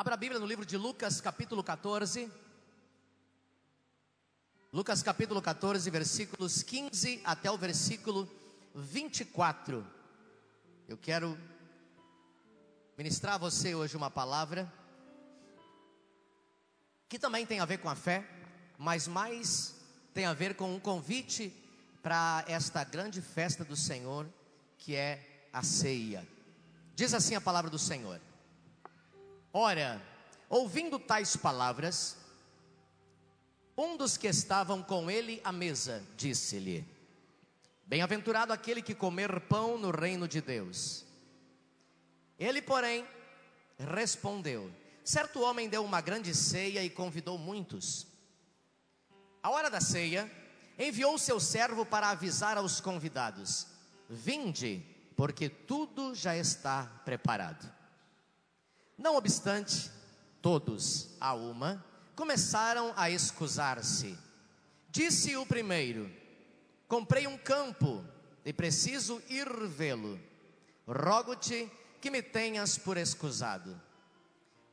Abra a Bíblia no livro de Lucas, capítulo 14. Lucas, capítulo 14, versículos 15 até o versículo 24. Eu quero ministrar a você hoje uma palavra que também tem a ver com a fé, mas mais tem a ver com um convite para esta grande festa do Senhor, que é a ceia. Diz assim a palavra do Senhor: Ora, ouvindo tais palavras, um dos que estavam com ele à mesa disse-lhe: Bem-aventurado aquele que comer pão no reino de Deus. Ele, porém, respondeu: Certo homem deu uma grande ceia e convidou muitos. A hora da ceia, enviou seu servo para avisar aos convidados: Vinde, porque tudo já está preparado. Não obstante, todos a uma começaram a escusar-se. Disse o primeiro: Comprei um campo e preciso ir vê-lo. Rogo-te que me tenhas por escusado.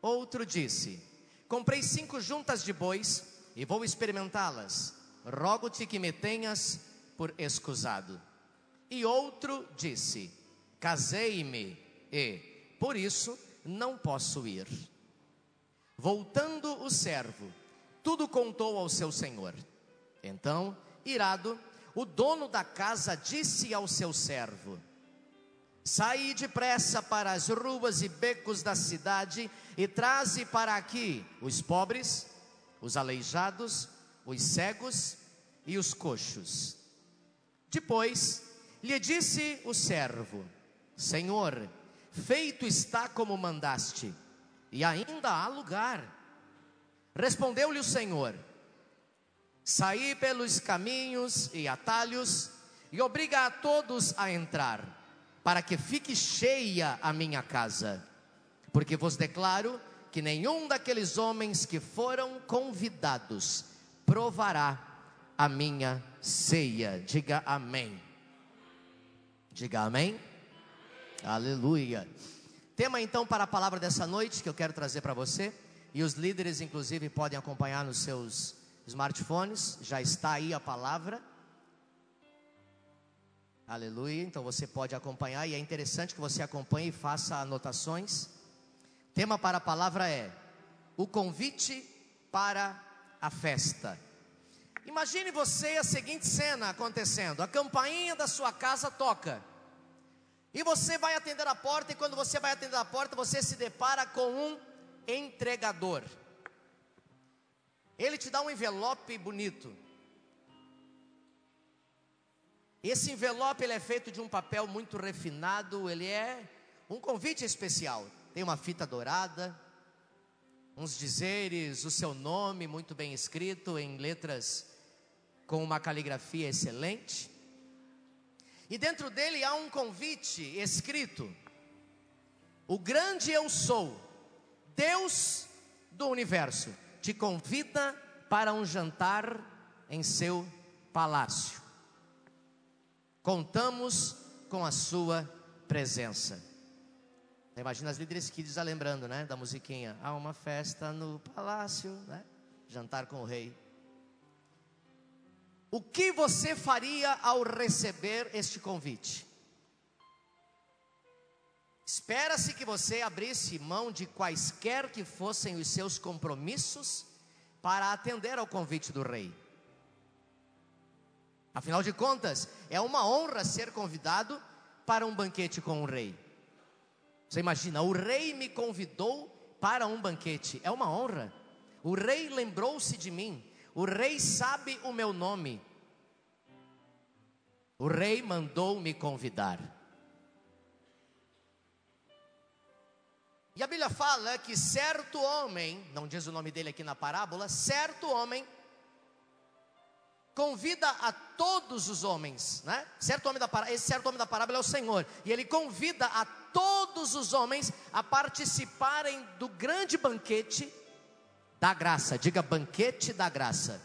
Outro disse: Comprei cinco juntas de bois e vou experimentá-las. Rogo-te que me tenhas por escusado. E outro disse: Casei-me e, por isso, não posso ir. Voltando o servo, tudo contou ao seu senhor. Então, irado, o dono da casa disse ao seu servo: Saí depressa para as ruas e becos da cidade e traze para aqui os pobres, os aleijados, os cegos e os coxos. Depois lhe disse o servo: Senhor, feito está como mandaste e ainda há lugar. Respondeu-lhe o Senhor: Saí pelos caminhos e atalhos e obriga a todos a entrar, para que fique cheia a minha casa. Porque vos declaro que nenhum daqueles homens que foram convidados provará a minha ceia. Diga amém. Diga amém. Aleluia. Tema então para a palavra dessa noite que eu quero trazer para você, e os líderes inclusive podem acompanhar nos seus smartphones, já está aí a palavra. Aleluia. Então você pode acompanhar e é interessante que você acompanhe e faça anotações. Tema para a palavra é o convite para a festa. Imagine você a seguinte cena acontecendo: a campainha da sua casa toca. E você vai atender a porta, e quando você vai atender a porta, você se depara com um entregador. Ele te dá um envelope bonito. Esse envelope ele é feito de um papel muito refinado, ele é um convite especial. Tem uma fita dourada, uns dizeres, o seu nome muito bem escrito em letras com uma caligrafia excelente. E dentro dele há um convite escrito: O grande eu sou, Deus do universo, te convida para um jantar em seu palácio. Contamos com a sua presença. Imagina as líderes kids lembrando, né, da musiquinha. Há uma festa no palácio, né? Jantar com o rei. O que você faria ao receber este convite? Espera-se que você abrisse mão de quaisquer que fossem os seus compromissos para atender ao convite do rei. Afinal de contas, é uma honra ser convidado para um banquete com o rei. Você imagina, o rei me convidou para um banquete, é uma honra. O rei lembrou-se de mim, o rei sabe o meu nome. O rei mandou me convidar. E a Bíblia fala que certo homem, não diz o nome dele aqui na parábola, certo homem convida a todos os homens, né? Certo homem da parábola, esse certo homem da parábola é o Senhor, e ele convida a todos os homens a participarem do grande banquete da graça, diga banquete da graça.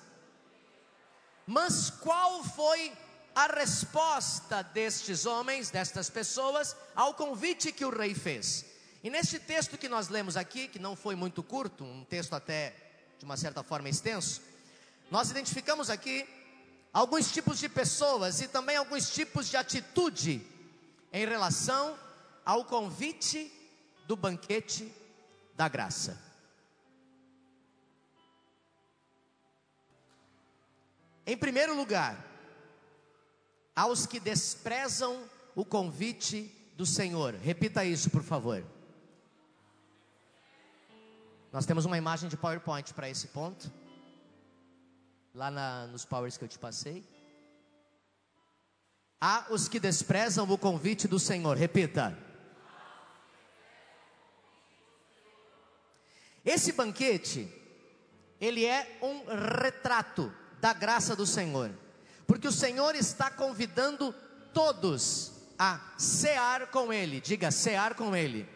Mas qual foi a resposta destes homens, destas pessoas, ao convite que o rei fez? E neste texto que nós lemos aqui, que não foi muito curto, um texto até de uma certa forma extenso, nós identificamos aqui alguns tipos de pessoas e também alguns tipos de atitude em relação ao convite do banquete da graça. Em primeiro lugar, aos que desprezam o convite do Senhor. Repita isso, por favor. Nós temos uma imagem de PowerPoint para esse ponto. Lá na, nos powers que eu te passei. Há os que desprezam o convite do Senhor. Repita. Esse banquete, ele é um retrato da graça do Senhor, porque o Senhor está convidando todos a cear com Ele, diga cear com Ele.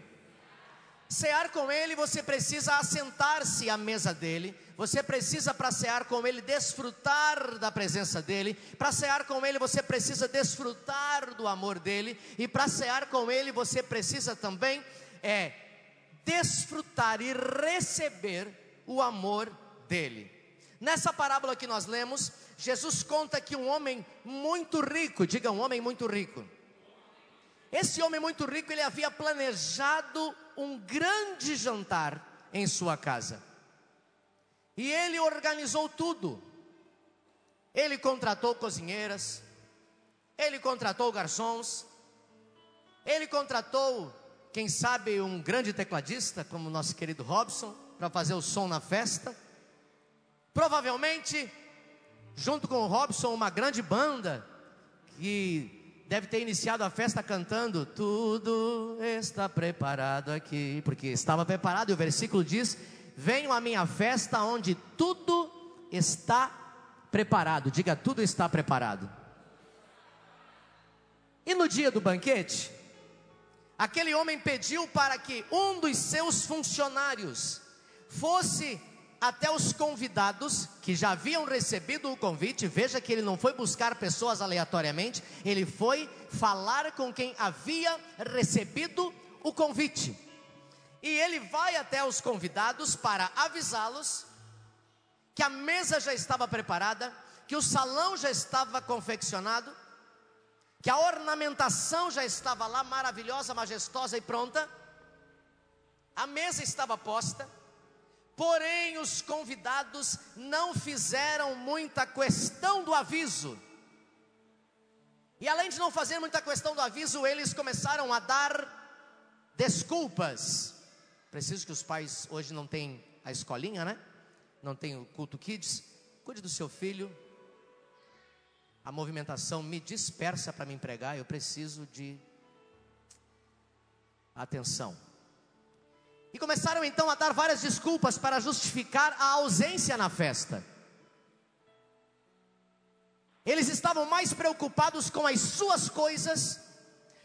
Cear com Ele, você precisa assentar-se à mesa dele, você precisa, para cear com Ele, desfrutar da presença dele, para cear com Ele, você precisa desfrutar do amor dele, e para cear com Ele, você precisa também é, desfrutar e receber o amor dele. Nessa parábola que nós lemos, Jesus conta que um homem muito rico, diga um homem muito rico. Esse homem muito rico, ele havia planejado um grande jantar em sua casa. E ele organizou tudo. Ele contratou cozinheiras, ele contratou garçons, ele contratou quem sabe um grande tecladista, como o nosso querido Robson, para fazer o som na festa. Provavelmente, junto com o Robson, uma grande banda que deve ter iniciado a festa cantando: Tudo está preparado aqui, porque estava preparado, e o versículo diz: Venham à minha festa onde tudo está preparado. Diga, tudo está preparado. E no dia do banquete, Aquele homem pediu para que um dos seus funcionários fosse até os convidados que já haviam recebido o convite. Veja que ele não foi buscar pessoas aleatoriamente, ele foi falar com quem havia recebido o convite. E ele vai até os convidados para avisá-los que a mesa já estava preparada, que o salão já estava confeccionado que a ornamentação já estava lá, maravilhosa, majestosa e pronta, a mesa estava posta, porém os convidados não fizeram muita questão do aviso. E além de não fazer muita questão do aviso, eles começaram a dar desculpas. Preciso que os pais hoje não têm a escolinha, né? Não tem o culto kids. Cuide do seu filho, a movimentação me dispersa para me empregar, eu preciso de atenção. E começaram então a dar várias desculpas para justificar a ausência na festa. Eles estavam mais preocupados com as suas coisas,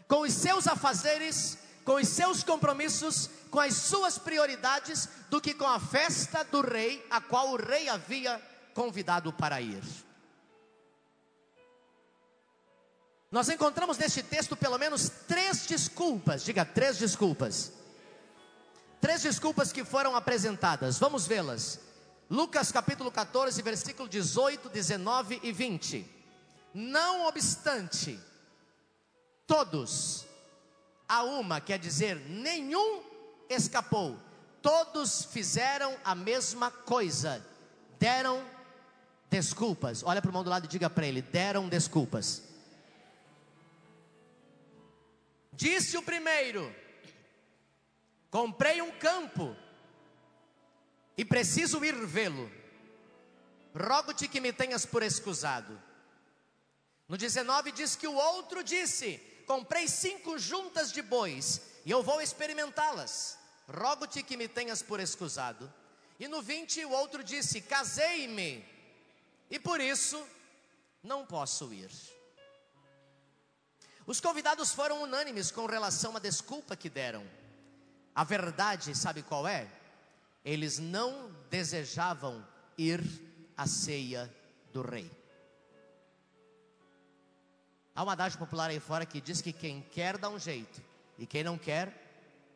com os seus afazeres, com os seus compromissos, com as suas prioridades, do que com a festa do rei, a qual o rei havia convidado para ir. Nós encontramos neste texto pelo menos três desculpas, diga três desculpas. Três desculpas que foram apresentadas, vamos vê-las. Lucas capítulo 14, versículo 18, 19 e 20. Não obstante, todos, a uma quer dizer nenhum escapou, todos fizeram a mesma coisa, deram desculpas. Olha para o mão do lado e diga para ele: deram desculpas. Disse o primeiro: Comprei um campo e preciso ir vê-lo. Rogo-te que me tenhas por escusado. No 19 diz que o outro disse: Comprei cinco juntas de bois e eu vou experimentá-las. Rogo-te que me tenhas por escusado. E no 20 o outro disse: Casei-me e por isso não posso ir. Os convidados foram unânimes com relação à desculpa que deram. A verdade, sabe qual é? Eles não desejavam ir à ceia do rei. Há uma adagem popular aí fora que diz que quem quer dá um jeito, e quem não quer,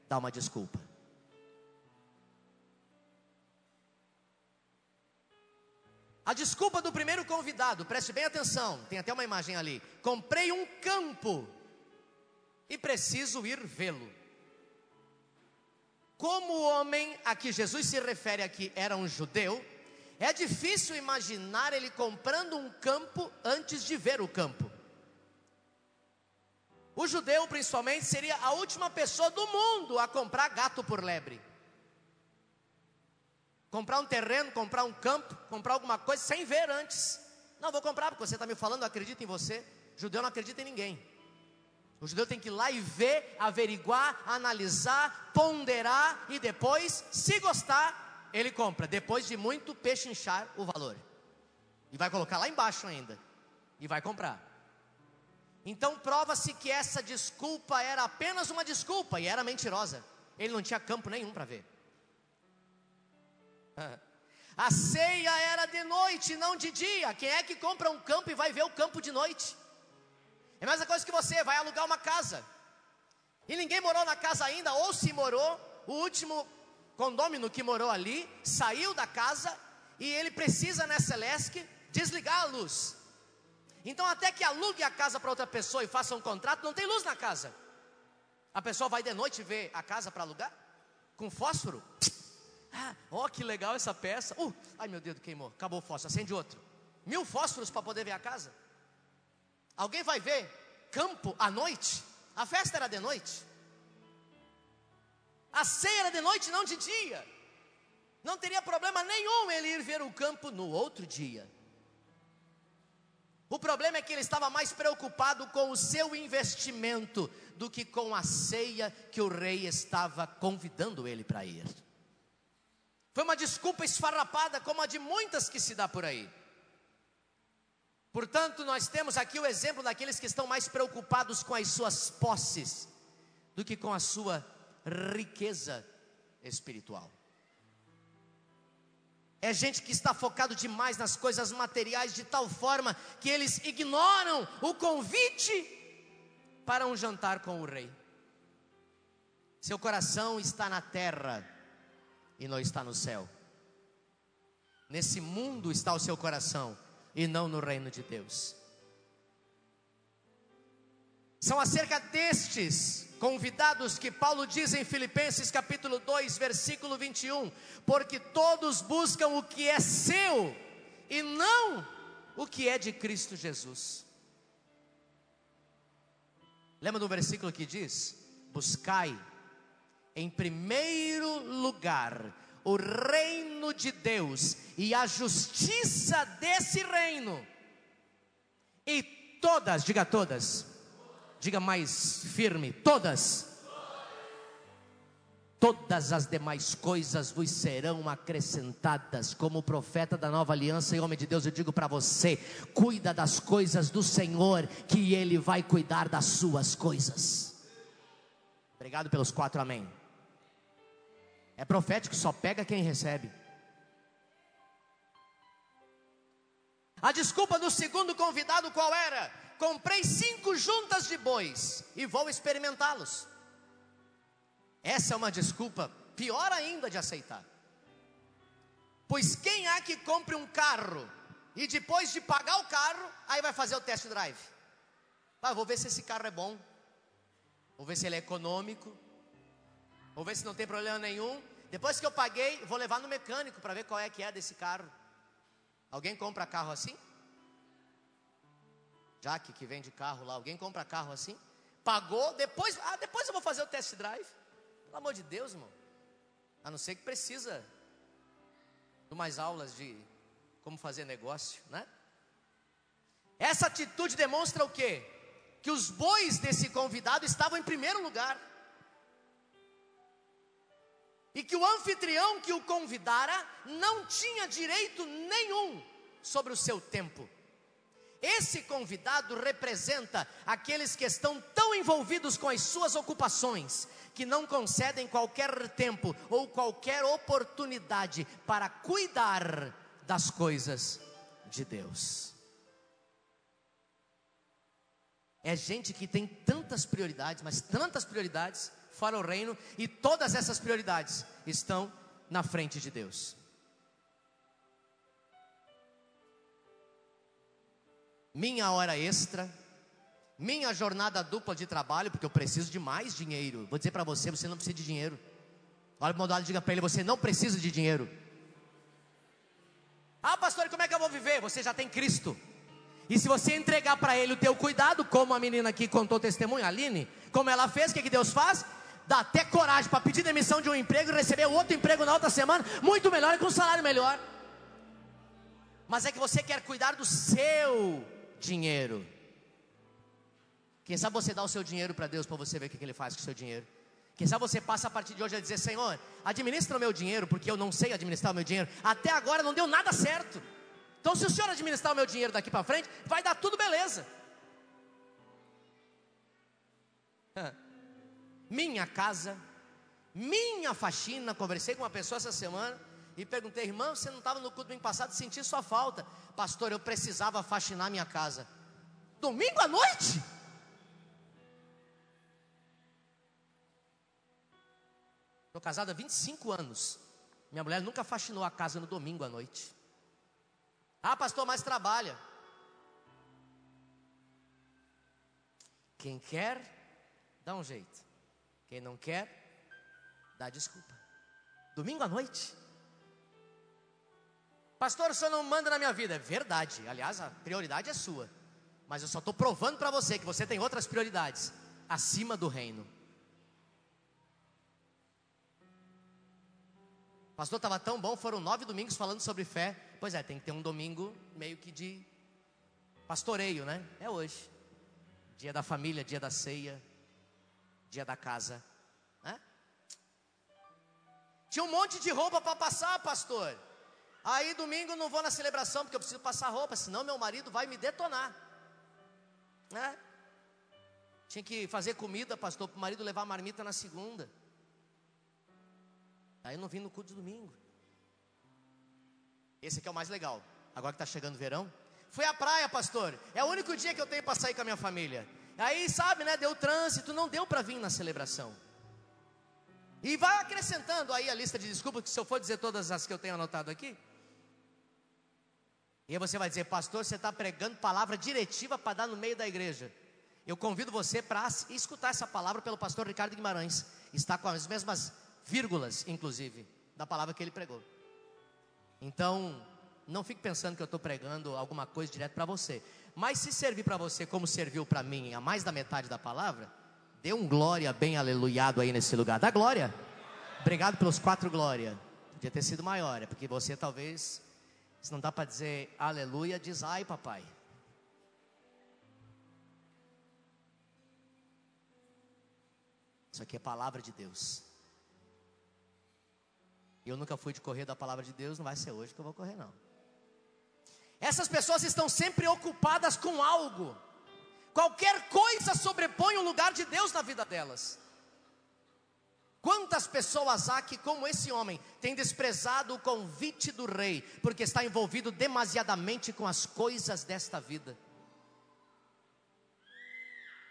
dar uma desculpa. A desculpa do primeiro convidado, preste bem atenção, tem até uma imagem ali. Comprei um campo e preciso ir vê-lo. Como o homem a que Jesus se refere aqui era um judeu, é difícil imaginar ele comprando um campo antes de ver o campo. O judeu, principalmente, seria a última pessoa do mundo a comprar gato por lebre. Comprar um terreno, comprar um campo, comprar alguma coisa sem ver antes. Não, vou comprar porque você está me falando, acredita em você. Judeu não acredita em ninguém. O judeu tem que ir lá e ver, averiguar, analisar, ponderar e depois, se gostar, ele compra. Depois de muito pechinchar o valor. E vai colocar lá embaixo ainda. E vai comprar. Então prova-se que essa desculpa era apenas uma desculpa e era mentirosa. Ele não tinha campo nenhum para ver. A ceia era de noite, não de dia. Quem é que compra um campo e vai ver o campo de noite? É a mesma coisa que você vai alugar uma casa. E ninguém morou na casa ainda, ou se morou, o último condômino que morou ali saiu da casa e ele precisa nessa lesque desligar a luz. Então, até que alugue a casa para outra pessoa e faça um contrato, não tem luz na casa. A pessoa vai de noite ver a casa para alugar? Com fósforo? Ah, oh, que legal essa peça. Uh, ai meu dedo queimou, acabou o fósforo, acende outro. Mil fósforos para poder ver a casa. Alguém vai ver campo à noite? A festa era de noite. A ceia era de noite, não de dia. Não teria problema nenhum ele ir ver o campo no outro dia. O problema é que ele estava mais preocupado com o seu investimento do que com a ceia que o rei estava convidando ele para ir. Foi uma desculpa esfarrapada, como a de muitas que se dá por aí. Portanto, nós temos aqui o exemplo daqueles que estão mais preocupados com as suas posses do que com a sua riqueza espiritual. É gente que está focado demais nas coisas materiais de tal forma que eles ignoram o convite para um jantar com o rei. Seu coração está na terra e não está no céu. Nesse mundo está o seu coração e não no reino de Deus. São acerca destes convidados que Paulo diz em Filipenses capítulo 2, versículo 21, porque todos buscam o que é seu e não o que é de Cristo Jesus. Lembra do versículo que diz: Buscai em primeiro lugar o reino de Deus e a justiça desse reino, e todas, diga todas, diga mais firme, todas, todas as demais coisas vos serão acrescentadas. Como profeta da nova aliança e homem de Deus, eu digo para você: cuida das coisas do Senhor, que Ele vai cuidar das suas coisas. Obrigado pelos quatro amém. É profético, só pega quem recebe. A desculpa do segundo convidado qual era? Comprei cinco juntas de bois e vou experimentá-los. Essa é uma desculpa pior ainda de aceitar. Pois quem há que compre um carro e depois de pagar o carro, aí vai fazer o test drive? Ah, vou ver se esse carro é bom, vou ver se ele é econômico, Vou ver se não tem problema nenhum. Depois que eu paguei, vou levar no mecânico para ver qual é que é desse carro. Alguém compra carro assim? Jaque que vende carro lá, alguém compra carro assim? Pagou, depois, ah, depois eu vou fazer o test drive. Pelo amor de Deus, irmão. A não ser que precisa de umas aulas de como fazer negócio, né? Essa atitude demonstra o quê? Que os bois desse convidado estavam em primeiro lugar e que o anfitrião que o convidara não tinha direito nenhum sobre o seu tempo. Esse convidado representa aqueles que estão tão envolvidos com as suas ocupações que não concedem qualquer tempo ou qualquer oportunidade para cuidar das coisas de Deus. É gente que tem tantas prioridades, mas tantas prioridades, fora o reino, e todas essas prioridades estão na frente de Deus. Minha hora extra, minha jornada dupla de trabalho, porque eu preciso de mais dinheiro. Vou dizer para você, você não precisa de dinheiro. Olha para o lado e diga para ele, você não precisa de dinheiro. Ah, pastor, como é que eu vou viver? Você já tem Cristo. E se você entregar para ele o teu cuidado, como a menina aqui contou testemunho, a Aline, como ela fez, o que, que Deus faz? Dá até coragem para pedir demissão de um emprego e receber outro emprego na outra semana, muito melhor e com um salário melhor. Mas é que você quer cuidar do seu dinheiro. Quem sabe você dá o seu dinheiro para Deus para você ver o que, Ele faz com o seu dinheiro. Quem sabe você passa a partir de hoje a dizer: Senhor, administra o meu dinheiro, porque eu não sei administrar o meu dinheiro. Até agora não deu nada certo. Então, se o senhor administrar o meu dinheiro daqui para frente, vai dar tudo beleza. Minha casa, minha faxina. Conversei com uma pessoa essa semana e perguntei, irmão, você não estava no culto domingo passado? Senti sua falta. Pastor, eu precisava faxinar minha casa. Domingo à noite? Estou casado há 25 anos. Minha mulher nunca faxinou a casa no domingo à noite. Ah, pastor, mais trabalha. Quem quer, dá um jeito. Quem não quer, dá desculpa. Domingo à noite. Pastor, o senhor não manda na minha vida. É verdade. Aliás, a prioridade é sua. Mas eu só estou provando para você que você tem outras prioridades acima do reino. Pastor, estava tão bom, foram nove domingos falando sobre fé. Pois é, tem que ter um domingo meio que de pastoreio, né? É hoje. Dia da família, dia da ceia, dia da casa. Né? Tinha um monte de roupa para passar, pastor. Aí domingo não vou na celebração porque eu preciso passar roupa, senão meu marido vai me detonar. Né? Tinha que fazer comida, pastor, para o marido levar a marmita na segunda. Aí eu não vim no culto de domingo. Esse aqui é o mais legal. Agora que está chegando o verão. Fui à praia, pastor. É o único dia que eu tenho para sair com a minha família. Aí, sabe, né? Deu trânsito, não deu para vir na celebração. E vai acrescentando aí a lista de desculpas, que se eu for dizer todas as que eu tenho anotado aqui. E aí você vai dizer, pastor, você está pregando palavra diretiva para dar no meio da igreja. Eu convido você para escutar essa palavra pelo pastor Ricardo Guimarães. Está com as mesmas vírgulas, inclusive, da palavra que ele pregou. Então, não fique pensando que eu estou pregando alguma coisa direto para você. Mas se servir para você como serviu para mim a mais da metade da palavra, dê um glória bem aleluiado aí nesse lugar. Dá glória. Obrigado pelos quatro glória. Podia ter sido maior, é porque você talvez, se não dá para dizer aleluia, diz ai papai. Isso aqui é palavra de Deus. Eu nunca fui de correr da palavra de Deus, não vai ser hoje que eu vou correr, não. Essas pessoas estão sempre ocupadas com algo. Qualquer coisa sobrepõe o lugar de Deus na vida delas. Quantas pessoas há que, como esse homem, têm desprezado o convite do rei, porque está envolvido demasiadamente com as coisas desta vida?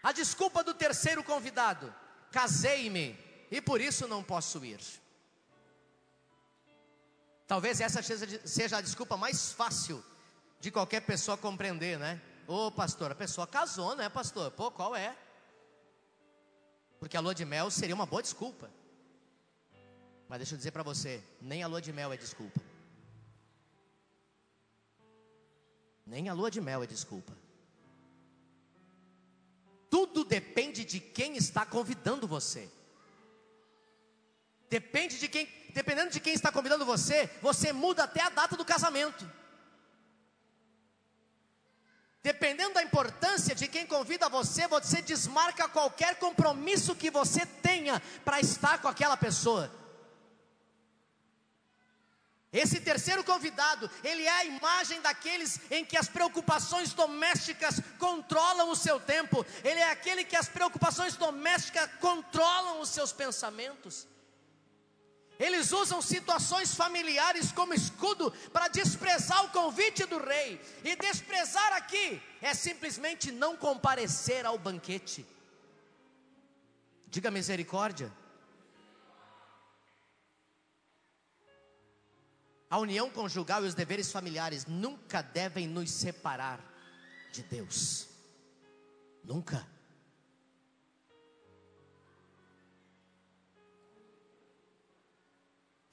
A desculpa do terceiro convidado: casei-me e por isso não posso ir. Talvez essa seja a desculpa mais fácil de qualquer pessoa compreender, né? Ô pastor, a pessoa casou, né, pastor? Pô, qual é? Porque a lua de mel seria uma boa desculpa. Mas deixa eu dizer para você, nem a lua de mel é desculpa. Nem a lua de mel é desculpa. Tudo depende de quem está convidando você. Depende de quem, dependendo de quem está convidando você, você muda até a data do casamento. Dependendo da importância de quem convida você, você desmarca qualquer compromisso que você tenha para estar com aquela pessoa. Esse terceiro convidado, ele é a imagem daqueles em que as preocupações domésticas controlam o seu tempo, ele é aquele que as preocupações domésticas controlam os seus pensamentos. Eles usam situações familiares como escudo para desprezar o convite do rei. E desprezar aqui é simplesmente não comparecer ao banquete. Diga misericórdia. A união conjugal e os deveres familiares nunca devem nos separar de Deus. Nunca.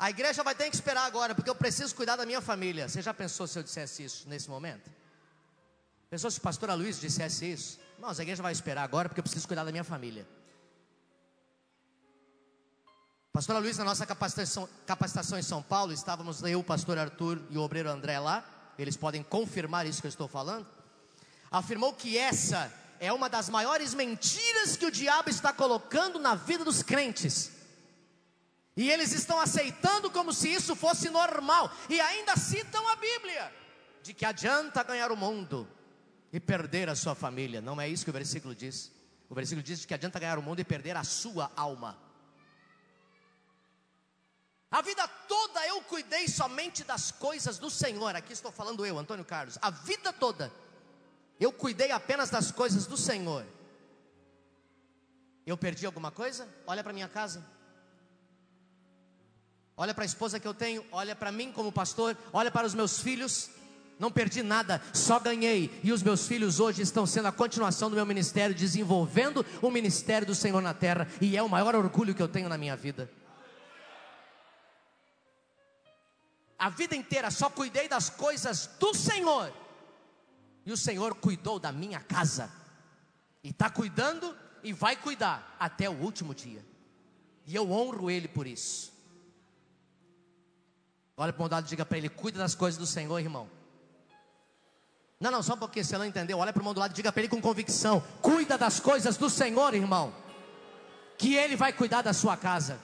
A igreja vai ter que esperar agora, porque eu preciso cuidar da minha família. Você já pensou se eu dissesse isso nesse momento? Pensou se o pastor Luiz dissesse isso? Irmãos, a igreja vai esperar agora, porque eu preciso cuidar da minha família. Pastor Luiz, na nossa capacitação, capacitação em São Paulo, estávamos eu, o pastor Arthur e o obreiro André lá. Eles podem confirmar isso que eu estou falando. Afirmou que essa é uma das maiores mentiras que o diabo está colocando na vida dos crentes. E eles estão aceitando como se isso fosse normal. E ainda citam a Bíblia: de que adianta ganhar o mundo e perder a sua família. Não é isso que o versículo diz. O versículo diz que adianta ganhar o mundo e perder a sua alma. A vida toda eu cuidei somente das coisas do Senhor. Aqui estou falando eu, Antônio Carlos. A vida toda eu cuidei apenas das coisas do Senhor. Eu perdi alguma coisa? Olha para minha casa olha para a esposa que eu tenho, olha para mim como pastor, olha para os meus filhos. Não perdi nada, só ganhei. E os meus filhos hoje estão sendo a continuação do meu ministério, desenvolvendo o ministério do Senhor na terra. E é o maior orgulho que eu tenho na minha vida. A vida inteira só cuidei das coisas do Senhor. E o Senhor cuidou da minha casa. E está cuidando e vai cuidar até o último dia. E eu honro Ele por isso. Olha para o lado e diga para ele: cuida das coisas do Senhor, irmão. Não, não, só porque você não entendeu. Olha para o do lado e diga para ele com convicção: cuida das coisas do Senhor, irmão. Que Ele vai cuidar da sua casa.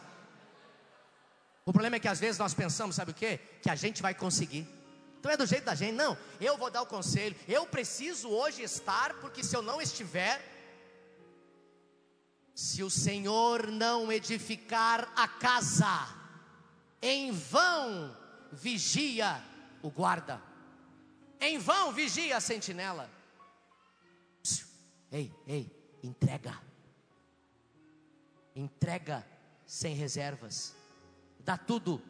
O problema é que às vezes nós pensamos, sabe o que? Que a gente vai conseguir. Então é do jeito da gente, não. Eu vou dar o conselho. Eu preciso hoje estar, porque se eu não estiver, se o Senhor não edificar a casa, em vão vigia o guarda. Em vão vigia a sentinela. Ei, ei, entrega. Entrega sem reservas. Dá tudo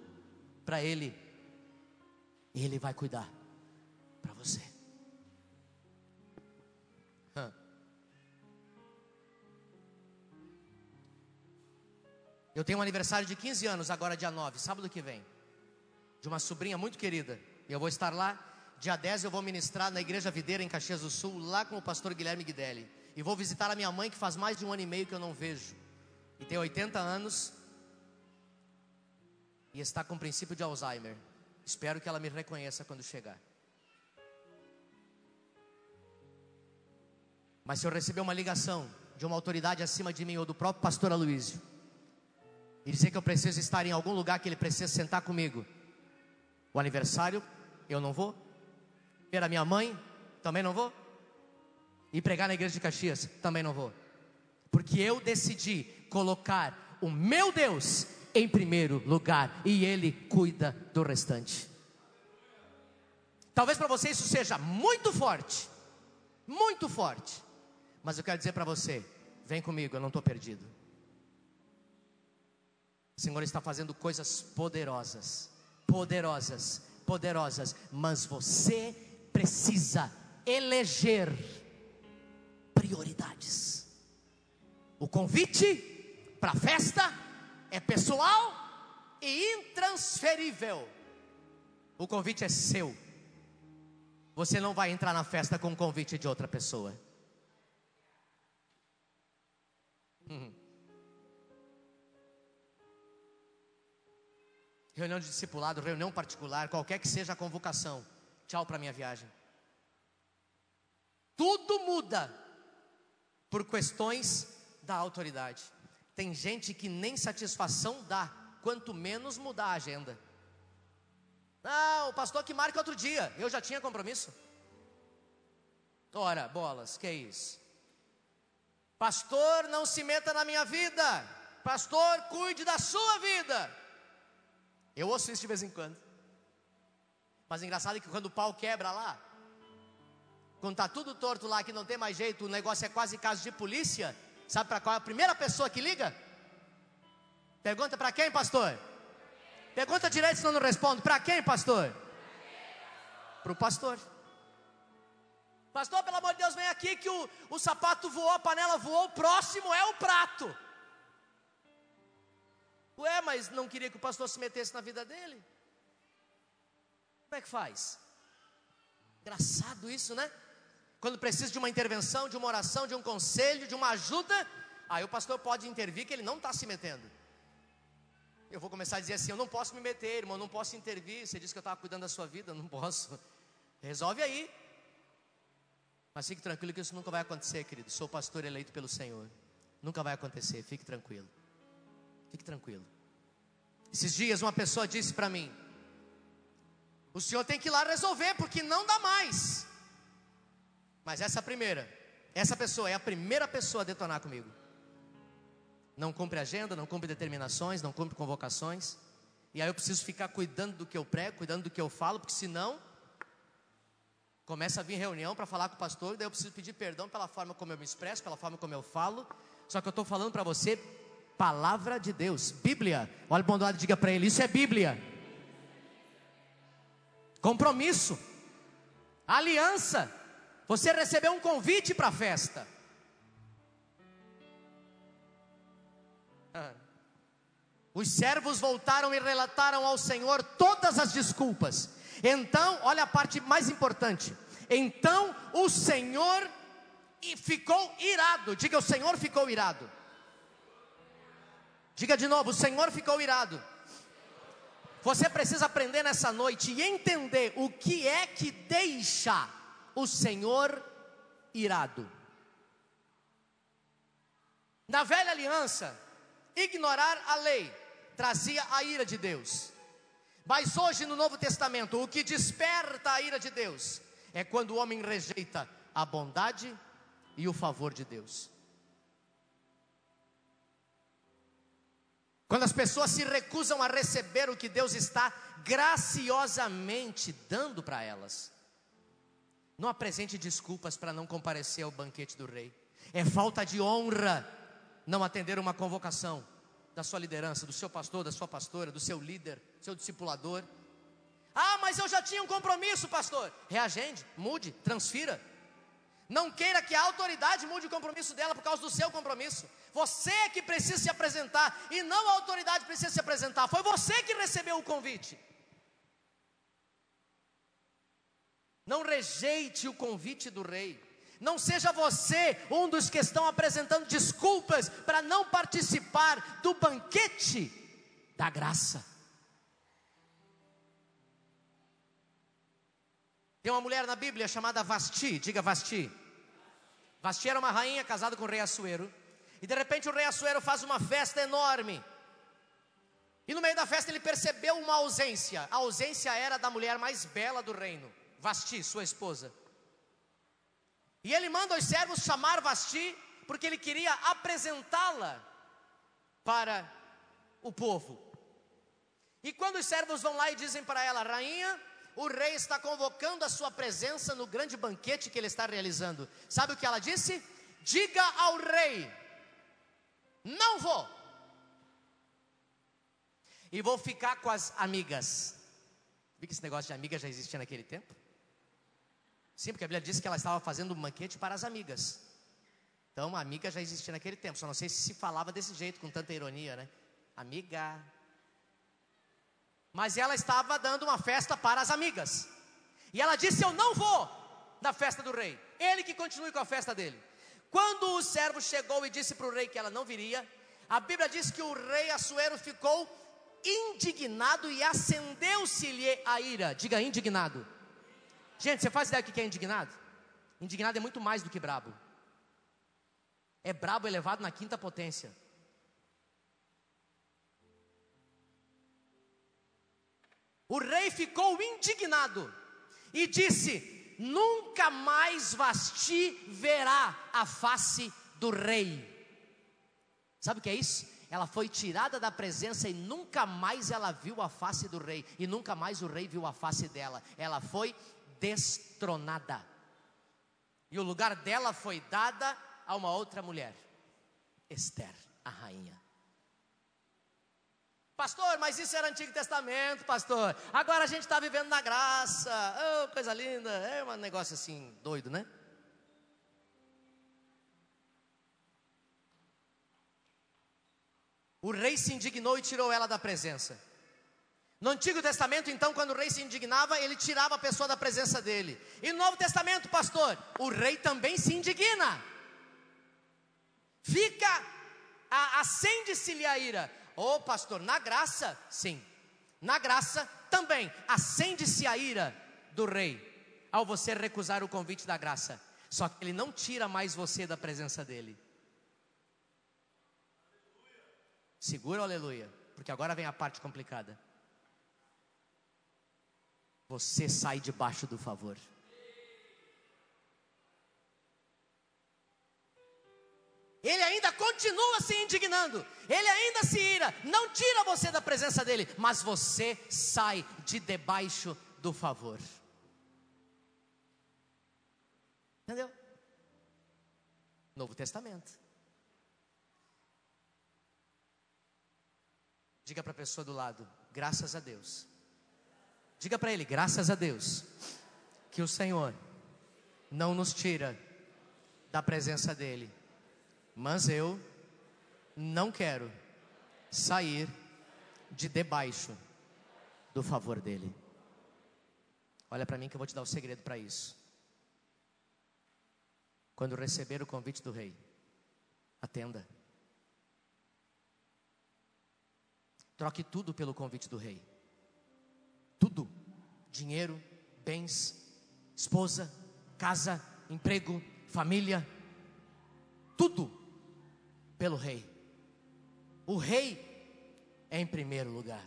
para ele. E ele vai cuidar para você. Eu tenho um aniversário de 15 anos agora dia 9, sábado que vem de uma sobrinha muito querida. E eu vou estar lá. Dia 10 eu vou ministrar na Igreja Videira, em Caxias do Sul, lá com o pastor Guilherme Guidelli. E vou visitar a minha mãe, que faz mais de um ano e meio que eu não vejo. E tem 80 anos. E está com princípio de Alzheimer. Espero que ela me reconheça quando chegar. Mas se eu receber uma ligação de uma autoridade acima de mim ou do próprio pastor Aloysio, e dizer que eu preciso estar em algum lugar que ele precisa sentar comigo, o aniversário, eu não vou. Ver a minha mãe, também não vou. E pregar na igreja de Caxias, também não vou. Porque eu decidi colocar o meu Deus em primeiro lugar e Ele cuida do restante. Talvez para você isso seja muito forte, muito forte, mas eu quero dizer para você: vem comigo, eu não estou perdido. O Senhor está fazendo coisas poderosas poderosas, poderosas, mas você precisa eleger prioridades. O convite para a festa é pessoal e intransferível. O convite é seu. Você não vai entrar na festa com o convite de outra pessoa. Hum. Reunião de discipulado, reunião particular, qualquer que seja a convocação. Tchau para minha viagem. Tudo muda por questões da autoridade. Tem gente que nem satisfação dá, quanto menos mudar a agenda. Não, o pastor que marca outro dia, eu já tinha compromisso. Ora, bolas, que é isso? Pastor, não se meta na minha vida. Pastor, cuide da sua vida. Eu ouço isso de vez em quando. Mas engraçado é que quando o pau quebra lá, quando está tudo torto lá, que não tem mais jeito, o negócio é quase caso de polícia, Sabe para qual é a primeira pessoa que liga? Pergunta para quem, pastor? Pergunta direito, senão não respondo. Para quem, pastor? Para o pastor. Pastor, pelo amor de Deus, vem aqui que o, o sapato voou, a panela voou, o próximo é o prato. Ué, mas não queria que o pastor se metesse na vida dele? Como é que faz? Engraçado isso, né? Quando precisa de uma intervenção, de uma oração, de um conselho, de uma ajuda, aí o pastor pode intervir que ele não está se metendo. Eu vou começar a dizer assim: eu não posso me meter, irmão, eu não posso intervir. Você disse que eu estava cuidando da sua vida, não posso. Resolve aí. Mas fique tranquilo que isso nunca vai acontecer, querido. Sou pastor eleito pelo Senhor. Nunca vai acontecer, fique tranquilo. Fique tranquilo. Esses dias uma pessoa disse para mim: O senhor tem que ir lá resolver, porque não dá mais. Mas essa primeira, essa pessoa é a primeira pessoa a detonar comigo não cumpre agenda, não cumpre determinações, não cumpre convocações. E aí eu preciso ficar cuidando do que eu prego, cuidando do que eu falo, porque senão começa a vir reunião para falar com o pastor, e daí eu preciso pedir perdão pela forma como eu me expresso, pela forma como eu falo. Só que eu estou falando para você palavra de Deus, Bíblia. Olha para o lado e diga para ele: Isso é Bíblia. Compromisso, aliança. Você recebeu um convite para a festa. Os servos voltaram e relataram ao Senhor todas as desculpas. Então, olha a parte mais importante. Então o Senhor ficou irado. Diga, o Senhor ficou irado. Diga de novo, o Senhor ficou irado. Você precisa aprender nessa noite e entender o que é que deixa o Senhor irado. Na velha aliança, ignorar a lei trazia a ira de Deus. Mas hoje no Novo Testamento, o que desperta a ira de Deus é quando o homem rejeita a bondade e o favor de Deus. Quando as pessoas se recusam a receber o que Deus está graciosamente dando para elas. Não apresente desculpas para não comparecer ao banquete do rei. É falta de honra não atender uma convocação da sua liderança, do seu pastor, da sua pastora, do seu líder, seu discipulador. Ah, mas eu já tinha um compromisso, pastor. Reagende, mude, transfira. Não queira que a autoridade mude o compromisso dela por causa do seu compromisso. Você é que precisa se apresentar e não a autoridade precisa se apresentar. Foi você que recebeu o convite. Não rejeite o convite do rei. Não seja você um dos que estão apresentando desculpas para não participar do banquete da graça. Tem uma mulher na Bíblia chamada Vasti, diga Vasti. Vasti era uma rainha casada com o rei Assuero. E de repente o rei Assuero faz uma festa enorme. E no meio da festa ele percebeu uma ausência. A ausência era da mulher mais bela do reino, Vasti, sua esposa. E ele manda os servos chamar Vasti, porque ele queria apresentá-la para o povo. E quando os servos vão lá e dizem para ela, rainha, o rei está convocando a sua presença no grande banquete que ele está realizando. Sabe o que ela disse? Diga ao rei: Não vou. E vou ficar com as amigas. Vi que esse negócio de amiga já existia naquele tempo? Sim, porque a Bíblia diz que ela estava fazendo um banquete para as amigas. Então, amiga já existia naquele tempo, só não sei se se falava desse jeito, com tanta ironia, né? Amiga. Mas ela estava dando uma festa para as amigas. E ela disse: Eu não vou na festa do rei. Ele que continue com a festa dele. Quando o servo chegou e disse para o rei que ela não viria, a Bíblia diz que o rei Assuero ficou indignado e acendeu-se-lhe a ira. Diga indignado. Gente, você faz ideia do que é indignado? Indignado é muito mais do que brabo. É brabo elevado na quinta potência. O rei ficou indignado e disse: Nunca mais Vasti verá a face do rei. Sabe o que é isso? Ela foi tirada da presença e nunca mais ela viu a face do rei, e nunca mais o rei viu a face dela. Ela foi destronada. E o lugar dela foi dada a uma outra mulher. Esther, a rainha. Pastor, mas isso era Antigo Testamento, pastor. Agora a gente está vivendo na graça. Oh, coisa linda. É um negócio assim, doido, né? O rei se indignou e tirou ela da presença. No Antigo Testamento, então, quando o rei se indignava, ele tirava a pessoa da presença dele. E no Novo Testamento, pastor, o rei também se indigna. Fica, acende-se-lhe a ira. Oh, pastor, na graça, sim. Na graça também acende-se a ira do rei ao você recusar o convite da graça. Só que ele não tira mais você da presença dele. Segura o aleluia, porque agora vem a parte complicada. Você sai debaixo do favor. Ele ainda continua se indignando, ele ainda se ira, não tira você da presença dele, mas você sai de debaixo do favor. Entendeu? Novo Testamento. Diga para a pessoa do lado, graças a Deus. Diga para ele, graças a Deus, que o Senhor não nos tira da presença dEle mas eu não quero sair de debaixo do favor dele. Olha para mim que eu vou te dar o um segredo para isso. Quando receber o convite do rei, atenda. Troque tudo pelo convite do rei. Tudo: dinheiro, bens, esposa, casa, emprego, família, tudo pelo rei. O rei é em primeiro lugar.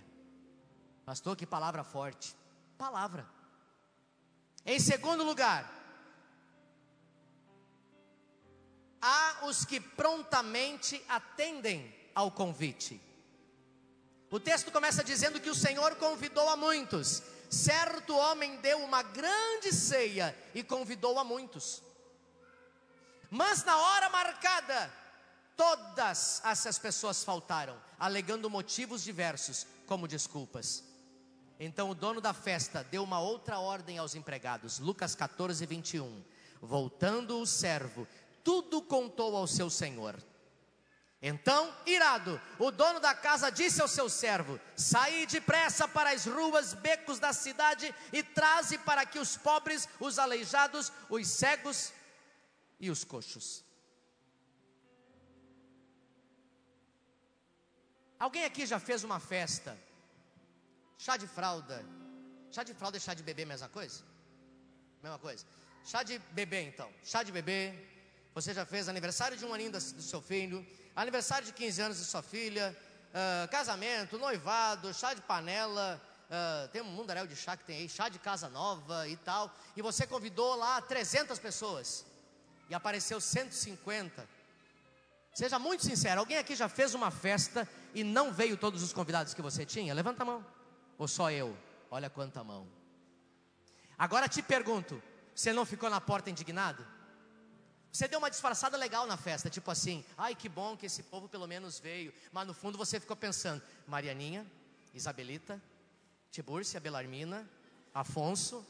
Pastor, que palavra forte. Palavra. Em segundo lugar, há os que prontamente atendem ao convite. O texto começa dizendo que o Senhor convidou a muitos. Certo homem deu uma grande ceia e convidou a muitos. Mas na hora marcada, Todas essas pessoas faltaram, alegando motivos diversos como desculpas. Então o dono da festa deu uma outra ordem aos empregados, Lucas 14, 21. Voltando o servo, tudo contou ao seu senhor. Então, irado, o dono da casa disse ao seu servo: Saí depressa para as ruas, becos da cidade e traze para que os pobres, os aleijados, os cegos e os coxos Alguém aqui já fez uma festa? Chá de fralda. Chá de fralda e chá de bebê, mesma coisa? Mesma coisa. Chá de bebê, então. Chá de bebê. Você já fez aniversário de um aninho do seu filho, aniversário de 15 anos de sua filha, uh, casamento, noivado, chá de panela. Uh, tem um mundaréu de chá que tem aí, chá de casa nova e tal. E você convidou lá 300 pessoas. E apareceu 150. Seja muito sincero, alguém aqui já fez uma festa e não veio todos os convidados que você tinha? Levanta a mão. Ou só eu? Olha quanta mão. Agora te pergunto: você não ficou na porta indignado? Você deu uma disfarçada legal na festa, tipo assim, ai que bom que esse povo pelo menos veio, mas no fundo você ficou pensando, Marianinha, Isabelita, Tibúrcia, Belarmina, Afonso,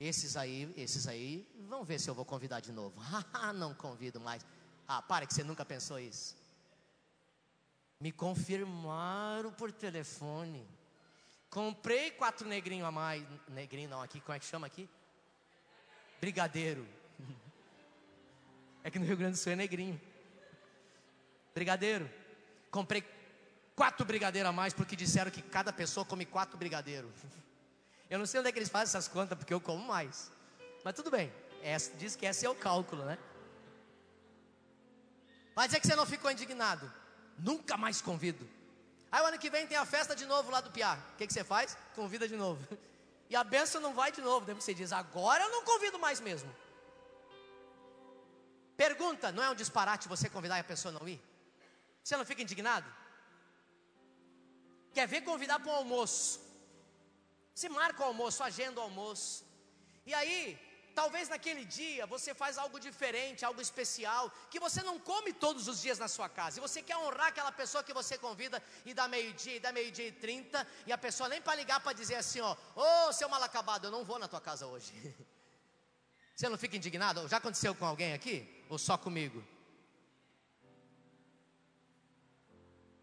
esses aí, esses aí, vamos ver se eu vou convidar de novo. Ah, não convido mais. Ah, para que você nunca pensou isso. Me confirmaram por telefone. Comprei quatro negrinhos a mais. Negrinho não, aqui, como é que chama aqui? Brigadeiro. É que no Rio Grande do Sul é negrinho. Brigadeiro. Comprei quatro brigadeiros a mais porque disseram que cada pessoa come quatro brigadeiros. Eu não sei onde é que eles fazem essas contas porque eu como mais. Mas tudo bem. Essa, diz que esse é o cálculo, né? Vai dizer que você não ficou indignado. Nunca mais convido. Aí o ano que vem tem a festa de novo lá do Piá. O que, que você faz? Convida de novo. E a benção não vai de novo. Depois você diz, agora eu não convido mais mesmo. Pergunta, não é um disparate você convidar e a pessoa não ir? Você não fica indignado? Quer ver convidar para um almoço? Você marca o almoço, agenda o almoço. E aí, Talvez naquele dia você faz algo diferente, algo especial, que você não come todos os dias na sua casa. E você quer honrar aquela pessoa que você convida e dá meio-dia, e dá meio-dia e trinta, e a pessoa nem para ligar para dizer assim, ó, ô oh, seu mal acabado, eu não vou na tua casa hoje. Você não fica indignado? Já aconteceu com alguém aqui? Ou só comigo?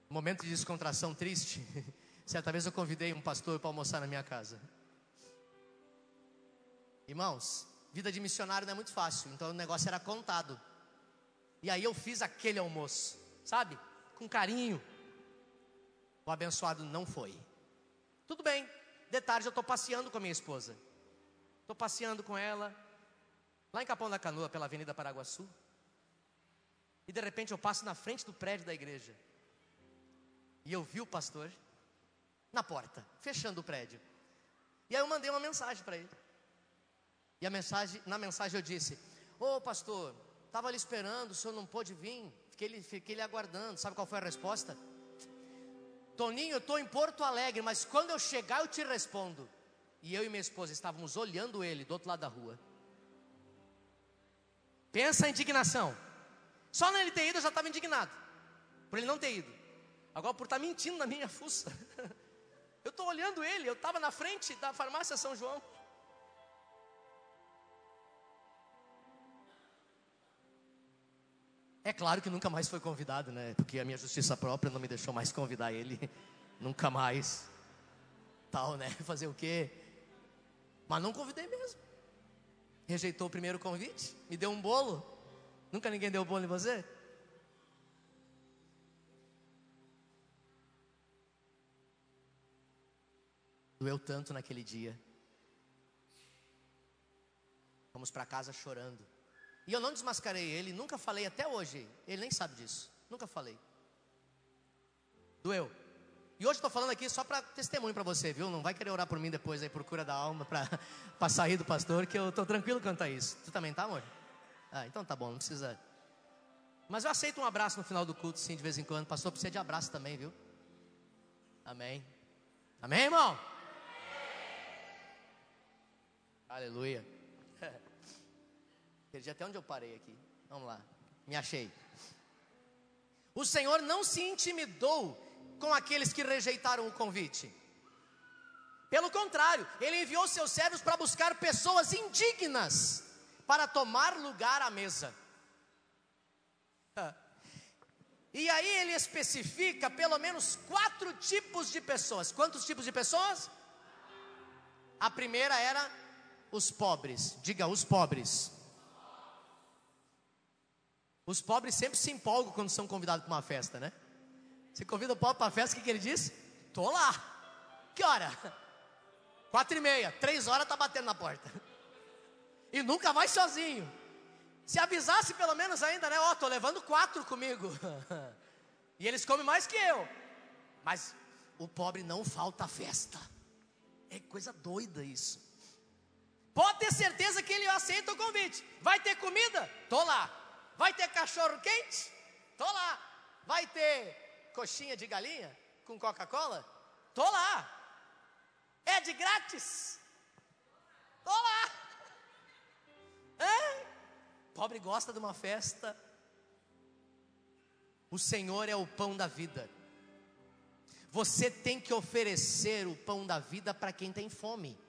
Momento de descontração triste. Certa vez eu convidei um pastor para almoçar na minha casa. Irmãos, vida de missionário não é muito fácil, então o negócio era contado. E aí eu fiz aquele almoço, sabe? Com carinho. O abençoado não foi. Tudo bem, de tarde eu estou passeando com a minha esposa. Estou passeando com ela, lá em Capão da Canoa, pela Avenida Paraguaçu. E de repente eu passo na frente do prédio da igreja. E eu vi o pastor na porta, fechando o prédio. E aí eu mandei uma mensagem para ele. E a mensagem, na mensagem eu disse: Ô oh, pastor, estava ali esperando, o senhor não pôde vir. Fiquei, fiquei lhe aguardando. Sabe qual foi a resposta? Toninho, eu estou em Porto Alegre, mas quando eu chegar eu te respondo. E eu e minha esposa estávamos olhando ele do outro lado da rua. Pensa a indignação. Só nele ter ido eu já estava indignado. Por ele não ter ido. Agora por estar tá mentindo na minha fuça. Eu estou olhando ele, eu estava na frente da farmácia São João. É claro que nunca mais foi convidado, né? Porque a minha justiça própria não me deixou mais convidar ele. nunca mais. Tal, né? Fazer o quê? Mas não convidei mesmo. Rejeitou o primeiro convite, me deu um bolo. Nunca ninguém deu bolo em você? Doeu tanto naquele dia. Vamos para casa chorando. E eu não desmascarei ele, nunca falei até hoje. Ele nem sabe disso. Nunca falei. Doeu. E hoje estou falando aqui só para testemunho para você, viu? Não vai querer orar por mim depois aí, procura da alma, para sair do pastor, que eu estou tranquilo quanto a isso. Tu também tá, amor? Ah, então tá bom, não precisa. Mas eu aceito um abraço no final do culto, sim, de vez em quando. Pastor precisa de abraço também, viu? Amém. Amém, irmão? Amém. Aleluia. Perdi até onde eu parei aqui. Vamos lá. Me achei. O Senhor não se intimidou com aqueles que rejeitaram o convite. Pelo contrário, ele enviou seus servos para buscar pessoas indignas para tomar lugar à mesa. E aí ele especifica pelo menos quatro tipos de pessoas. Quantos tipos de pessoas? A primeira era os pobres. Diga, os pobres. Os pobres sempre se empolgam quando são convidados para uma festa, né? Você convida o pobre para a festa, o que, que ele diz? Tô lá. Que hora? Quatro e meia, três horas tá batendo na porta. E nunca vai sozinho. Se avisasse pelo menos ainda, né? Ó, oh, tô levando quatro comigo. E eles comem mais que eu. Mas o pobre não falta festa. É coisa doida isso. Pode ter certeza que ele aceita o convite. Vai ter comida? Tô lá. Vai ter cachorro quente? Tô lá. Vai ter coxinha de galinha com Coca-Cola? Tô lá. É de grátis? Tô lá. É? Pobre gosta de uma festa. O Senhor é o pão da vida. Você tem que oferecer o pão da vida para quem tem fome.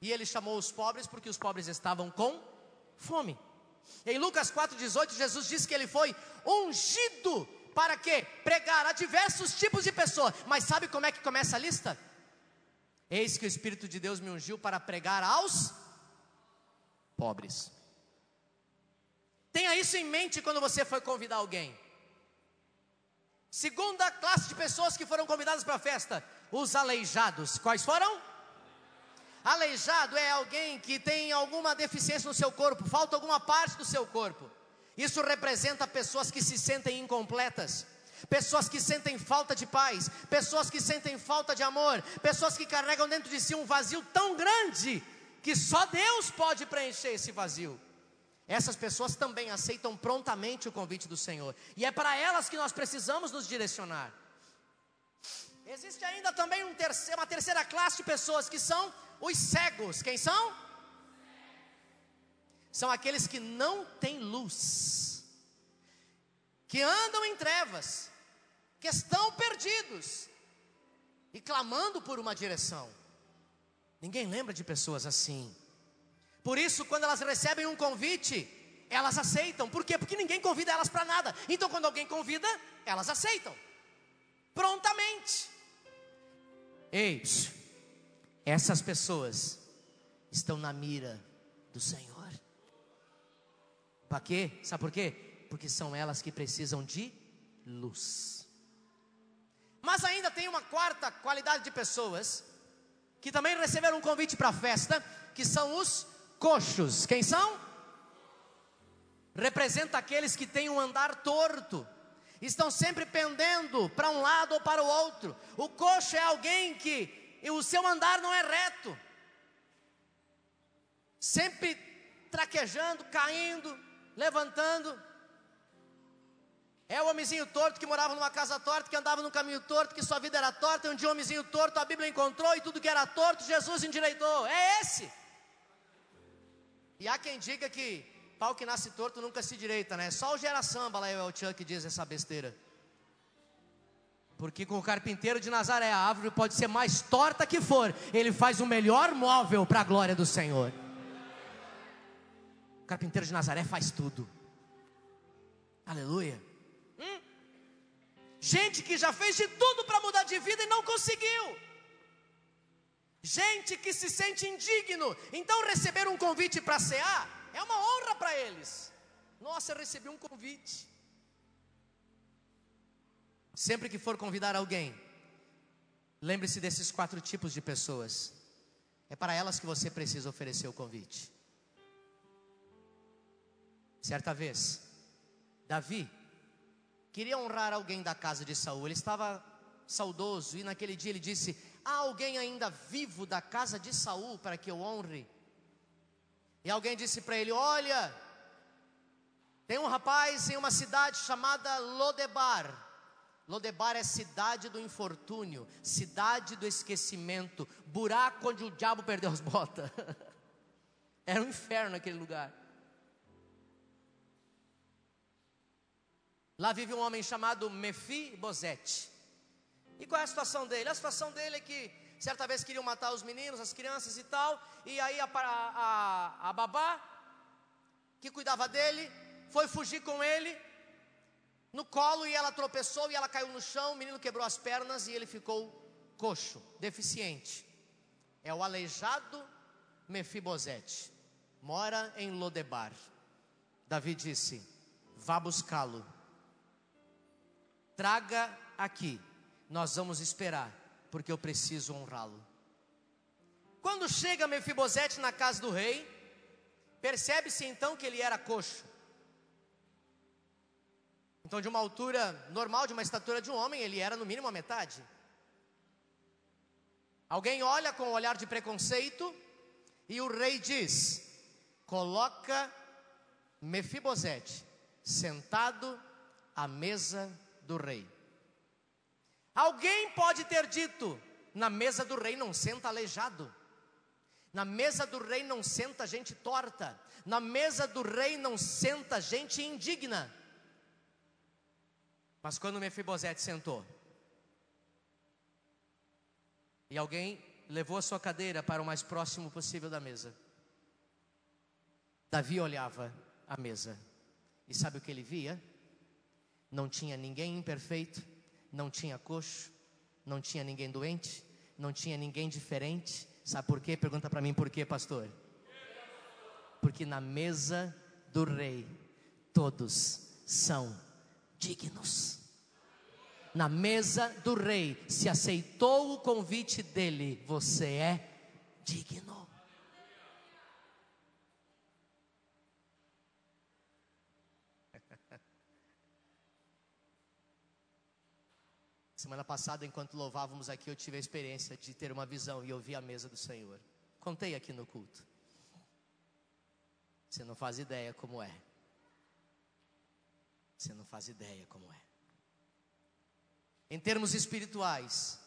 E ele chamou os pobres porque os pobres estavam com fome. Em Lucas 4,18, Jesus disse que ele foi ungido para quê? Pregar a diversos tipos de pessoas. Mas sabe como é que começa a lista? Eis que o Espírito de Deus me ungiu para pregar aos pobres. Tenha isso em mente quando você for convidar alguém. Segunda classe de pessoas que foram convidadas para a festa: os aleijados. Quais foram? Aleijado é alguém que tem alguma deficiência no seu corpo, falta alguma parte do seu corpo. Isso representa pessoas que se sentem incompletas, pessoas que sentem falta de paz, pessoas que sentem falta de amor, pessoas que carregam dentro de si um vazio tão grande que só Deus pode preencher esse vazio. Essas pessoas também aceitam prontamente o convite do Senhor, e é para elas que nós precisamos nos direcionar. Existe ainda também um terceiro, uma terceira classe de pessoas que são os cegos. Quem são? são aqueles que não têm luz, que andam em trevas, que estão perdidos e clamando por uma direção. Ninguém lembra de pessoas assim. Por isso, quando elas recebem um convite, elas aceitam. Por quê? Porque ninguém convida elas para nada. Então, quando alguém convida, elas aceitam. Prontamente. Ei, essas pessoas estão na mira do Senhor. Para quê? Sabe por quê? Porque são elas que precisam de luz. Mas ainda tem uma quarta qualidade de pessoas que também receberam um convite para a festa, que são os coxos. Quem são? Representa aqueles que têm um andar torto, estão sempre pendendo para um lado ou para o outro. O coxo é alguém que o seu andar não é reto, sempre traquejando, caindo, levantando. É o homenzinho torto que morava numa casa torta, que andava num caminho torto, que sua vida era torta, e um dia um homenzinho torto, a Bíblia encontrou e tudo que era torto, Jesus endireitou. É esse. E há quem diga que pau que nasce torto nunca se direita, né? Só o gera samba lá é o Tchan que diz essa besteira. Porque com o carpinteiro de Nazaré, a árvore pode ser mais torta que for, ele faz o melhor móvel para a glória do Senhor. O carpinteiro de Nazaré faz tudo. Aleluia. Hum? Gente que já fez de tudo para mudar de vida e não conseguiu. Gente que se sente indigno, então receber um convite para cear é uma honra para eles. Nossa, eu recebi um convite. Sempre que for convidar alguém, lembre-se desses quatro tipos de pessoas. É para elas que você precisa oferecer o convite. Certa vez, Davi queria honrar alguém da casa de Saul. Ele estava saudoso e naquele dia ele disse: Há alguém ainda vivo da casa de Saul para que eu honre? E alguém disse para ele: Olha, tem um rapaz em uma cidade chamada Lodebar. Lodebar é cidade do infortúnio, cidade do esquecimento, buraco onde o diabo perdeu as botas. Era um inferno aquele lugar. Lá vive um homem chamado Mefibosete. E qual é a situação dele? A situação dele é que certa vez queriam matar os meninos, as crianças e tal, e aí a, a, a babá, que cuidava dele, foi fugir com ele no colo e ela tropeçou e ela caiu no chão, o menino quebrou as pernas e ele ficou coxo, deficiente. É o aleijado Mefibosete, mora em Lodebar. Davi disse: Vá buscá-lo, traga aqui nós vamos esperar, porque eu preciso honrá-lo. Quando chega Mefibosete na casa do rei, percebe-se então que ele era coxo. Então, de uma altura normal, de uma estatura de um homem, ele era no mínimo a metade. Alguém olha com um olhar de preconceito e o rei diz: coloca Mefibosete sentado à mesa do rei. Alguém pode ter dito: na mesa do rei não senta aleijado, na mesa do rei não senta gente torta, na mesa do rei não senta gente indigna. Mas quando Mefibosete sentou, e alguém levou a sua cadeira para o mais próximo possível da mesa, Davi olhava a mesa, e sabe o que ele via? Não tinha ninguém imperfeito, não tinha coxo, não tinha ninguém doente, não tinha ninguém diferente. Sabe por quê? Pergunta para mim por quê, pastor? Porque na mesa do rei todos são dignos. Na mesa do rei, se aceitou o convite dele, você é digno. Semana passada, enquanto louvávamos aqui, eu tive a experiência de ter uma visão e ouvir a mesa do Senhor. Contei aqui no culto. Você não faz ideia como é. Você não faz ideia como é. Em termos espirituais,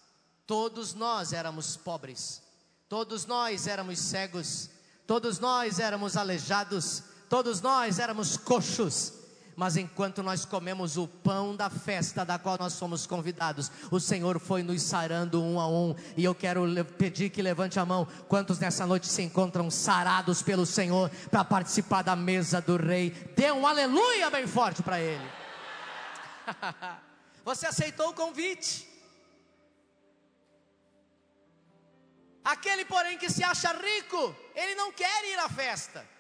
todos nós éramos pobres, todos nós éramos cegos, todos nós éramos aleijados, todos nós éramos coxos. Mas enquanto nós comemos o pão da festa da qual nós fomos convidados, o Senhor foi nos sarando um a um. E eu quero pedir que levante a mão. Quantos nessa noite se encontram sarados pelo Senhor para participar da mesa do Rei? Dê um aleluia bem forte para Ele. Você aceitou o convite. Aquele, porém, que se acha rico, ele não quer ir à festa.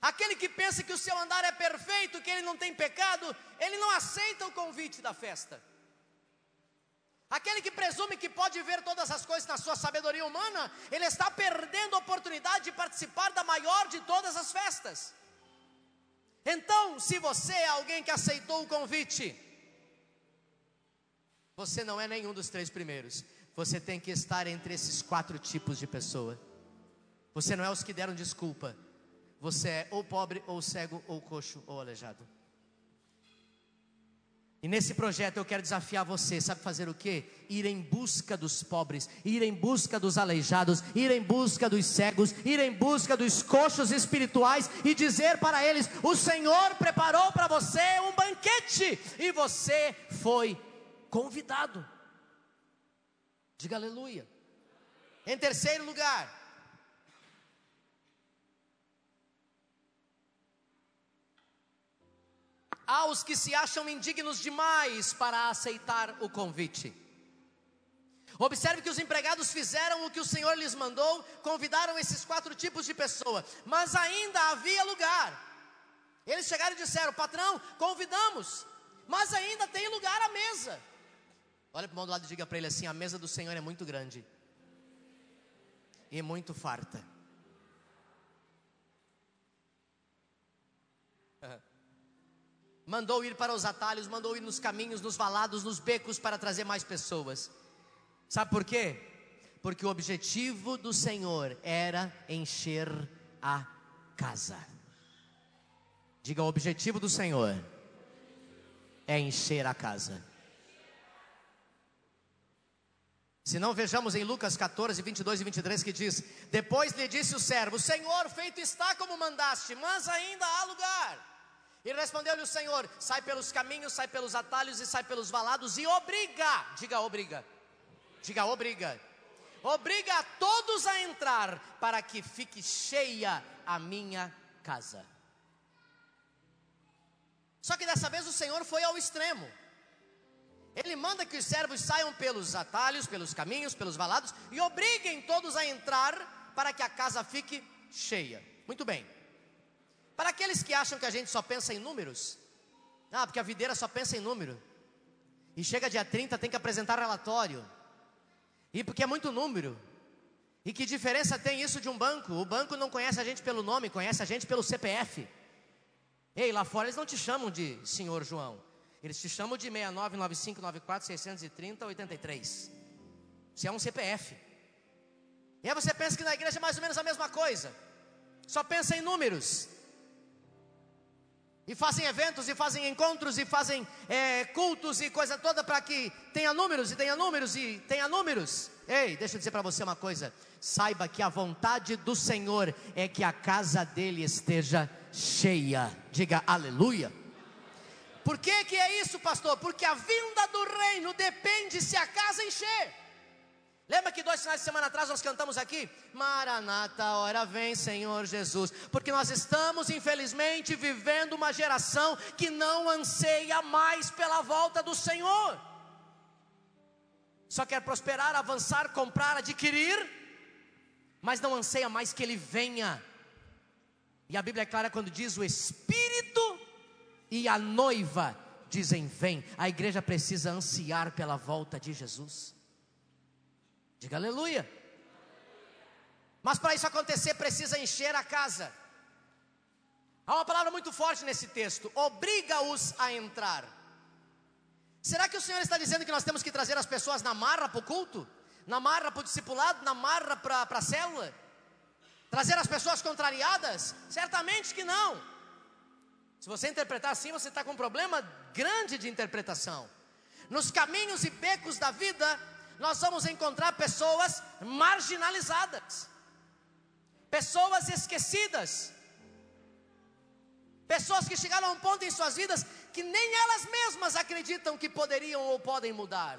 Aquele que pensa que o seu andar é perfeito, que ele não tem pecado, ele não aceita o convite da festa. Aquele que presume que pode ver todas as coisas na sua sabedoria humana, ele está perdendo a oportunidade de participar da maior de todas as festas. Então, se você é alguém que aceitou o convite, você não é nenhum dos três primeiros. Você tem que estar entre esses quatro tipos de pessoa. Você não é os que deram desculpa. Você é ou pobre, ou cego, ou coxo, ou aleijado. E nesse projeto eu quero desafiar você, sabe fazer o que? Ir em busca dos pobres, ir em busca dos aleijados, ir em busca dos cegos, ir em busca dos coxos espirituais e dizer para eles: O Senhor preparou para você um banquete e você foi convidado. Diga aleluia. Em terceiro lugar, aos que se acham indignos demais para aceitar o convite. Observe que os empregados fizeram o que o Senhor lhes mandou, convidaram esses quatro tipos de pessoa, mas ainda havia lugar. Eles chegaram e disseram: Patrão, convidamos, mas ainda tem lugar à mesa. Olha para o irmão do lado e diga para ele assim: A mesa do Senhor é muito grande e muito farta. Mandou ir para os atalhos, mandou ir nos caminhos, nos valados, nos becos para trazer mais pessoas. Sabe por quê? Porque o objetivo do Senhor era encher a casa. Diga: o objetivo do Senhor é encher a casa. Se não, vejamos em Lucas 14, 22 e 23 que diz: Depois lhe disse o servo: Senhor, feito está como mandaste, mas ainda há lugar. E respondeu-lhe o Senhor: Sai pelos caminhos, sai pelos atalhos e sai pelos valados e obriga, diga obriga, diga obriga, obriga a todos a entrar para que fique cheia a minha casa. Só que dessa vez o Senhor foi ao extremo. Ele manda que os servos saiam pelos atalhos, pelos caminhos, pelos valados e obriguem todos a entrar para que a casa fique cheia. Muito bem. Para aqueles que acham que a gente só pensa em números, ah, porque a videira só pensa em número, e chega dia 30 tem que apresentar relatório, e porque é muito número, e que diferença tem isso de um banco? O banco não conhece a gente pelo nome, conhece a gente pelo CPF. Ei, lá fora eles não te chamam de senhor João, eles te chamam de 69 95 94 630 83. Você é um CPF. E aí você pensa que na igreja é mais ou menos a mesma coisa. Só pensa em números e fazem eventos, e fazem encontros, e fazem é, cultos e coisa toda para que tenha números, e tenha números, e tenha números. Ei, deixa eu dizer para você uma coisa: saiba que a vontade do Senhor é que a casa dele esteja cheia. Diga aleluia. Por que, que é isso, pastor? Porque a vinda do reino depende se a casa encher. Lembra que dois finais de semana atrás nós cantamos aqui? Maranata, hora vem, Senhor Jesus. Porque nós estamos, infelizmente, vivendo uma geração que não anseia mais pela volta do Senhor. Só quer prosperar, avançar, comprar, adquirir, mas não anseia mais que Ele venha. E a Bíblia é clara quando diz: o Espírito e a noiva dizem: vem. A igreja precisa ansiar pela volta de Jesus. Diga aleluia. Mas para isso acontecer, precisa encher a casa. Há uma palavra muito forte nesse texto: obriga-os a entrar. Será que o Senhor está dizendo que nós temos que trazer as pessoas na marra para o culto? Na marra para o discipulado? Na marra para a célula? Trazer as pessoas contrariadas? Certamente que não. Se você interpretar assim, você está com um problema grande de interpretação. Nos caminhos e becos da vida, nós vamos encontrar pessoas marginalizadas, pessoas esquecidas, Pessoas que chegaram a um ponto em suas vidas que nem elas mesmas acreditam que poderiam ou podem mudar.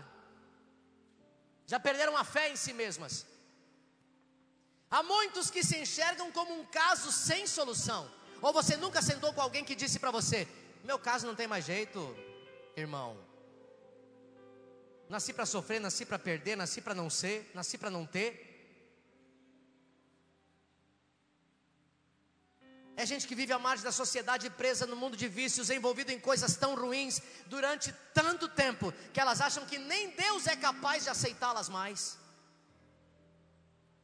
Já perderam a fé em si mesmas. Há muitos que se enxergam como um caso sem solução. Ou você nunca sentou com alguém que disse para você: Meu caso não tem mais jeito, irmão. Nasci para sofrer, nasci para perder, nasci para não ser, nasci para não ter. É gente que vive à margem da sociedade, presa no mundo de vícios, envolvido em coisas tão ruins durante tanto tempo, que elas acham que nem Deus é capaz de aceitá-las mais.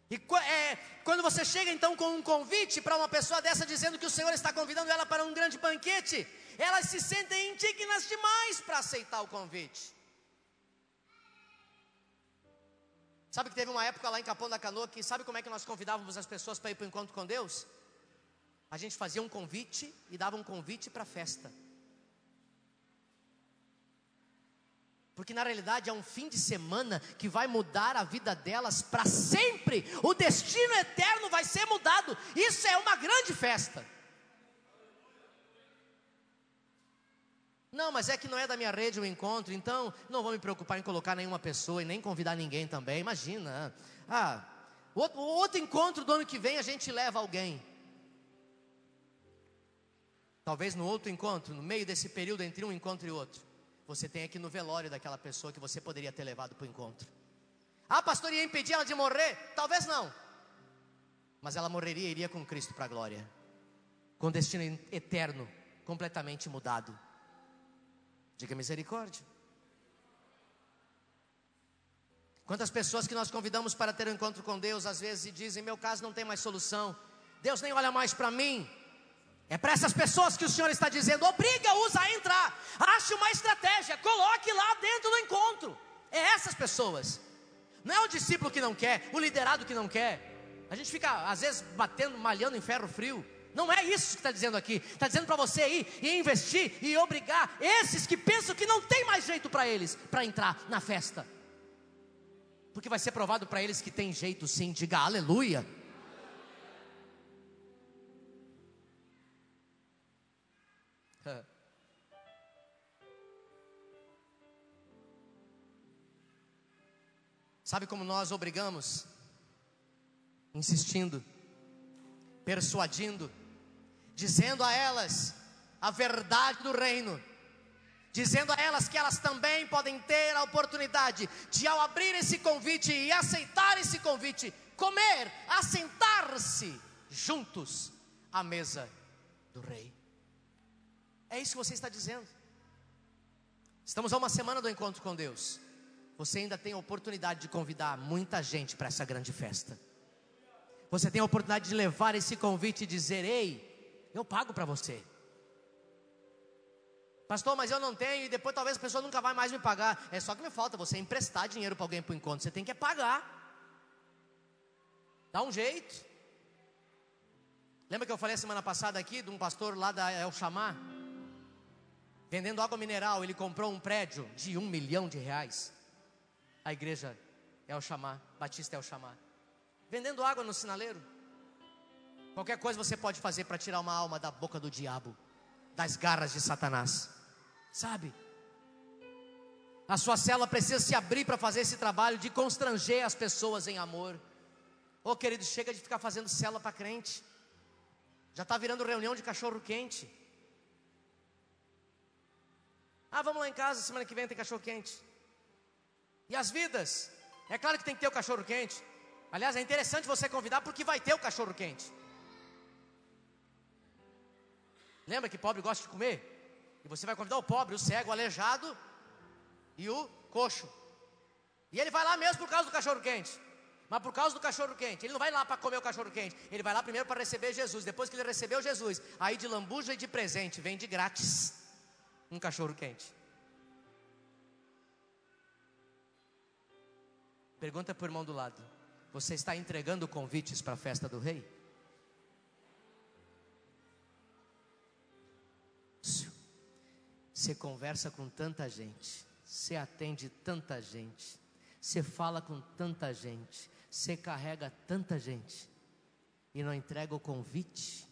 E é, quando você chega então com um convite para uma pessoa dessa dizendo que o Senhor está convidando ela para um grande banquete, elas se sentem indignas demais para aceitar o convite. Sabe que teve uma época lá em Capão da Canoa que sabe como é que nós convidávamos as pessoas para ir para o encontro com Deus? A gente fazia um convite e dava um convite para a festa. Porque na realidade é um fim de semana que vai mudar a vida delas para sempre. O destino eterno vai ser mudado. Isso é uma grande festa. Não, mas é que não é da minha rede o encontro, então não vou me preocupar em colocar nenhuma pessoa e nem convidar ninguém também. Imagina. Ah, outro, outro encontro do ano que vem a gente leva alguém. Talvez no outro encontro, no meio desse período entre um encontro e outro, você tem aqui no velório daquela pessoa que você poderia ter levado para o encontro. Ah, pastor, ia impedir ela de morrer? Talvez não. Mas ela morreria e iria com Cristo para a glória. Com destino eterno, completamente mudado. Diga misericórdia. Quantas pessoas que nós convidamos para ter um encontro com Deus, às vezes dizem: meu caso não tem mais solução, Deus nem olha mais para mim, é para essas pessoas que o Senhor está dizendo: obriga-os a entrar, ache uma estratégia, coloque lá dentro do encontro. É essas pessoas. Não é o discípulo que não quer, o liderado que não quer. A gente fica, às vezes, batendo, malhando em ferro frio. Não é isso que está dizendo aqui. Está dizendo para você ir e investir e obrigar esses que pensam que não tem mais jeito para eles para entrar na festa. Porque vai ser provado para eles que tem jeito sim. Diga aleluia. Sabe como nós obrigamos? Insistindo, persuadindo, dizendo a elas a verdade do reino, dizendo a elas que elas também podem ter a oportunidade de, ao abrir esse convite e aceitar esse convite, comer, assentar-se juntos à mesa do rei. É isso que você está dizendo. Estamos a uma semana do encontro com Deus. Você ainda tem a oportunidade de convidar muita gente para essa grande festa. Você tem a oportunidade de levar esse convite e dizer: Ei, eu pago para você. Pastor, mas eu não tenho e depois talvez a pessoa nunca vai mais me pagar. É só que me falta você emprestar dinheiro para alguém para o encontro. Você tem que pagar. Dá um jeito. Lembra que eu falei semana passada aqui de um pastor lá da El Chamar? vendendo água mineral, ele comprou um prédio de um milhão de reais. A igreja é o chamar, Batista é o chamar. Vendendo água no sinaleiro. Qualquer coisa você pode fazer para tirar uma alma da boca do diabo, das garras de Satanás. Sabe? A sua célula precisa se abrir para fazer esse trabalho de constranger as pessoas em amor. Ô oh, querido, chega de ficar fazendo célula para crente. Já está virando reunião de cachorro quente. Ah, vamos lá em casa, semana que vem tem cachorro quente. E as vidas? É claro que tem que ter o cachorro quente. Aliás, é interessante você convidar porque vai ter o cachorro quente. Lembra que pobre gosta de comer? E você vai convidar o pobre, o cego, o aleijado e o coxo. E ele vai lá mesmo por causa do cachorro quente. Mas por causa do cachorro quente, ele não vai lá para comer o cachorro quente. Ele vai lá primeiro para receber Jesus. Depois que ele recebeu Jesus, aí de lambuja e de presente, vem de grátis um cachorro quente. Pergunta para o irmão do lado: Você está entregando convites para a festa do rei? Você conversa com tanta gente, você atende tanta gente, você fala com tanta gente, você carrega tanta gente e não entrega o convite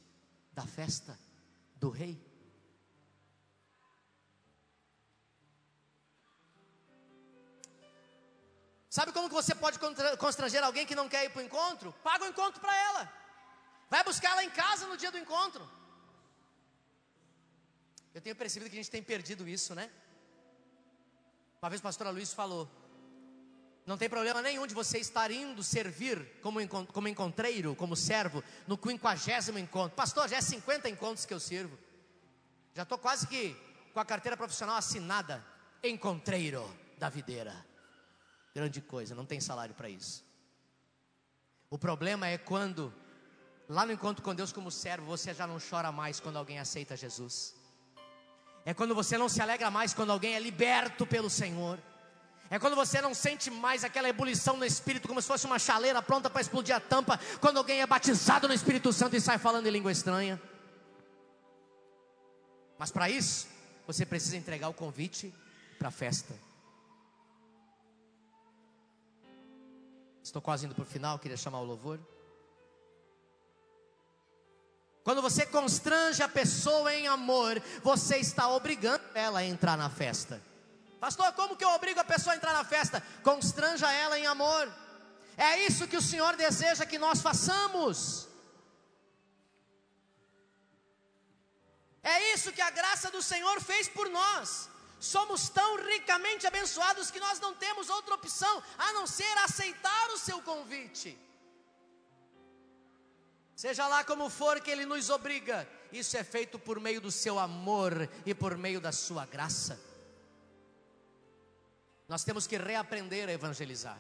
da festa do rei? Sabe como que você pode constranger alguém que não quer ir para o encontro? Paga o encontro para ela. Vai buscar ela em casa no dia do encontro. Eu tenho percebido que a gente tem perdido isso, né? Uma vez o pastor Luiz falou: não tem problema nenhum de você estar indo servir como, como encontreiro, como servo, no quinquagésimo encontro. Pastor, já é 50 encontros que eu sirvo. Já estou quase que com a carteira profissional assinada. Encontreiro da videira. Grande coisa, não tem salário para isso. O problema é quando, lá no encontro com Deus como servo, você já não chora mais quando alguém aceita Jesus. É quando você não se alegra mais quando alguém é liberto pelo Senhor. É quando você não sente mais aquela ebulição no espírito, como se fosse uma chaleira pronta para explodir a tampa, quando alguém é batizado no Espírito Santo e sai falando em língua estranha. Mas para isso, você precisa entregar o convite para a festa. Estou quase indo para o final, queria chamar o louvor. Quando você constrange a pessoa em amor, você está obrigando ela a entrar na festa. Pastor, como que eu obrigo a pessoa a entrar na festa? Constranja ela em amor. É isso que o Senhor deseja que nós façamos. É isso que a graça do Senhor fez por nós. Somos tão ricamente abençoados que nós não temos outra opção a não ser aceitar o seu convite. Seja lá como for que Ele nos obriga, isso é feito por meio do seu amor e por meio da sua graça. Nós temos que reaprender a evangelizar.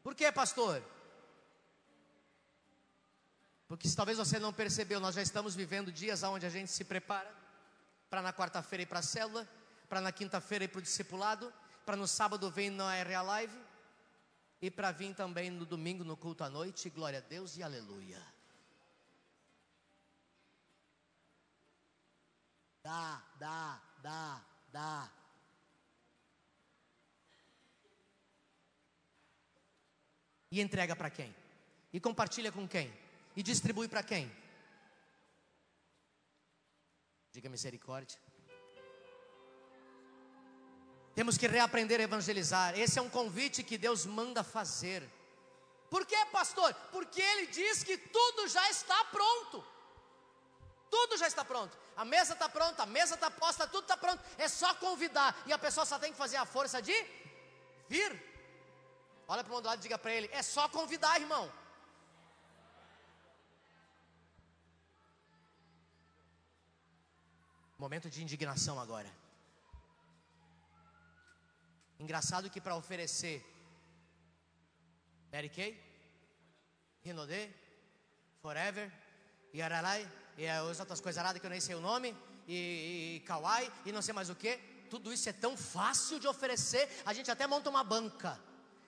Por que, pastor? Porque se talvez você não percebeu, nós já estamos vivendo dias onde a gente se prepara para na quarta-feira ir para a célula, para na quinta-feira ir para o discipulado, para no sábado vir na RA Live e para vir também no domingo no culto à noite, glória a Deus e aleluia. Dá, dá, dá, dá. E entrega para quem? E compartilha com quem? E distribui para quem? Diga misericórdia. Temos que reaprender a evangelizar. Esse é um convite que Deus manda fazer. Por pastor? Porque Ele diz que tudo já está pronto. Tudo já está pronto. A mesa está pronta, a mesa está posta, tudo está pronto. É só convidar. E a pessoa só tem que fazer a força de vir. Olha para o lado e diga para ele: é só convidar, irmão. Momento de indignação agora. Engraçado que para oferecer Mary Kay, Rinodê, Forever, e Aralai, e as outras coisas aradas que eu nem sei o nome, e, e Kawaii, e não sei mais o que. Tudo isso é tão fácil de oferecer, a gente até monta uma banca.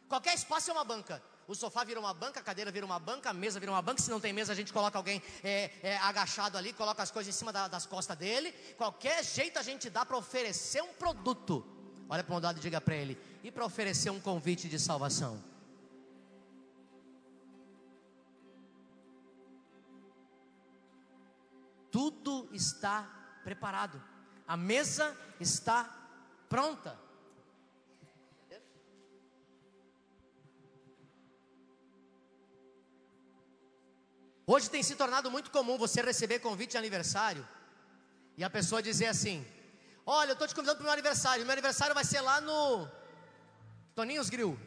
Qualquer espaço é uma banca. O sofá vira uma banca, a cadeira vira uma banca, a mesa vira uma banca. Se não tem mesa, a gente coloca alguém é, é, agachado ali, coloca as coisas em cima da, das costas dele. Qualquer jeito a gente dá para oferecer um produto. Olha para o lado e diga para ele: e para oferecer um convite de salvação? Tudo está preparado, a mesa está pronta. Hoje tem se tornado muito comum você receber convite de aniversário e a pessoa dizer assim: Olha, eu estou te convidando para o meu aniversário. Meu aniversário vai ser lá no Toninhos Grill.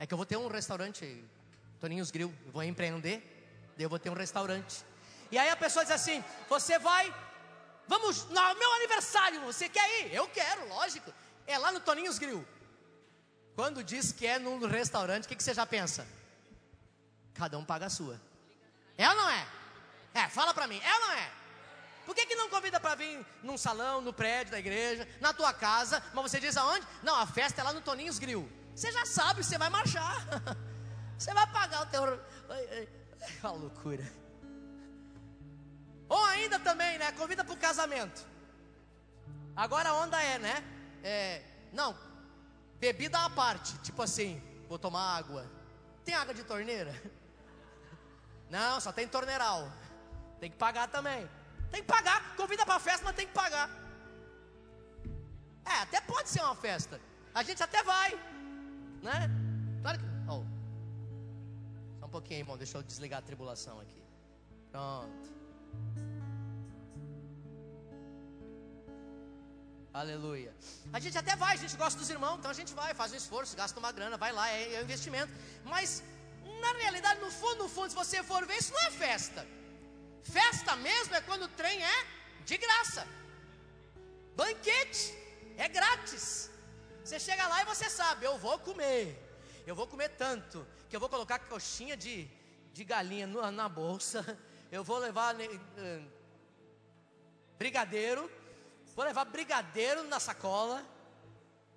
É que eu vou ter um restaurante, Toninhos Grill. Vou empreender, daí eu vou ter um restaurante. E aí a pessoa diz assim: Você vai, vamos no meu aniversário. Você quer ir? Eu quero, lógico. É lá no Toninhos Grill. Quando diz que é num restaurante, o que, que você já pensa? Cada um paga a sua. É ou não é? É, fala para mim, é ou não é? Por que, que não convida para vir num salão, no prédio da igreja, na tua casa, mas você diz aonde? Não, a festa é lá no Toninhos Grill. Você já sabe, você vai marchar. Você vai pagar o teu. Uma loucura. Ou ainda também, né? Convida para o casamento. Agora a onda é, né? É, não, bebida à parte. Tipo assim, vou tomar água. Tem água de torneira? Não, só tem torneiral. Tem que pagar também. Tem que pagar. Convida para festa, mas tem que pagar. É, até pode ser uma festa. A gente até vai, né? Claro que. Oh. Só um pouquinho, irmão. Deixa eu desligar a tribulação aqui. Pronto. Aleluia. A gente até vai, a gente gosta dos irmãos, então a gente vai, faz um esforço, gasta uma grana, vai lá, é, é um investimento. Mas, na realidade, no fundo, no fundo, se você for ver, isso não é festa. Festa mesmo é quando o trem é de graça. Banquete, é grátis. Você chega lá e você sabe, eu vou comer. Eu vou comer tanto, que eu vou colocar coxinha de, de galinha na, na bolsa. Eu vou levar uh, brigadeiro Vou levar brigadeiro na sacola.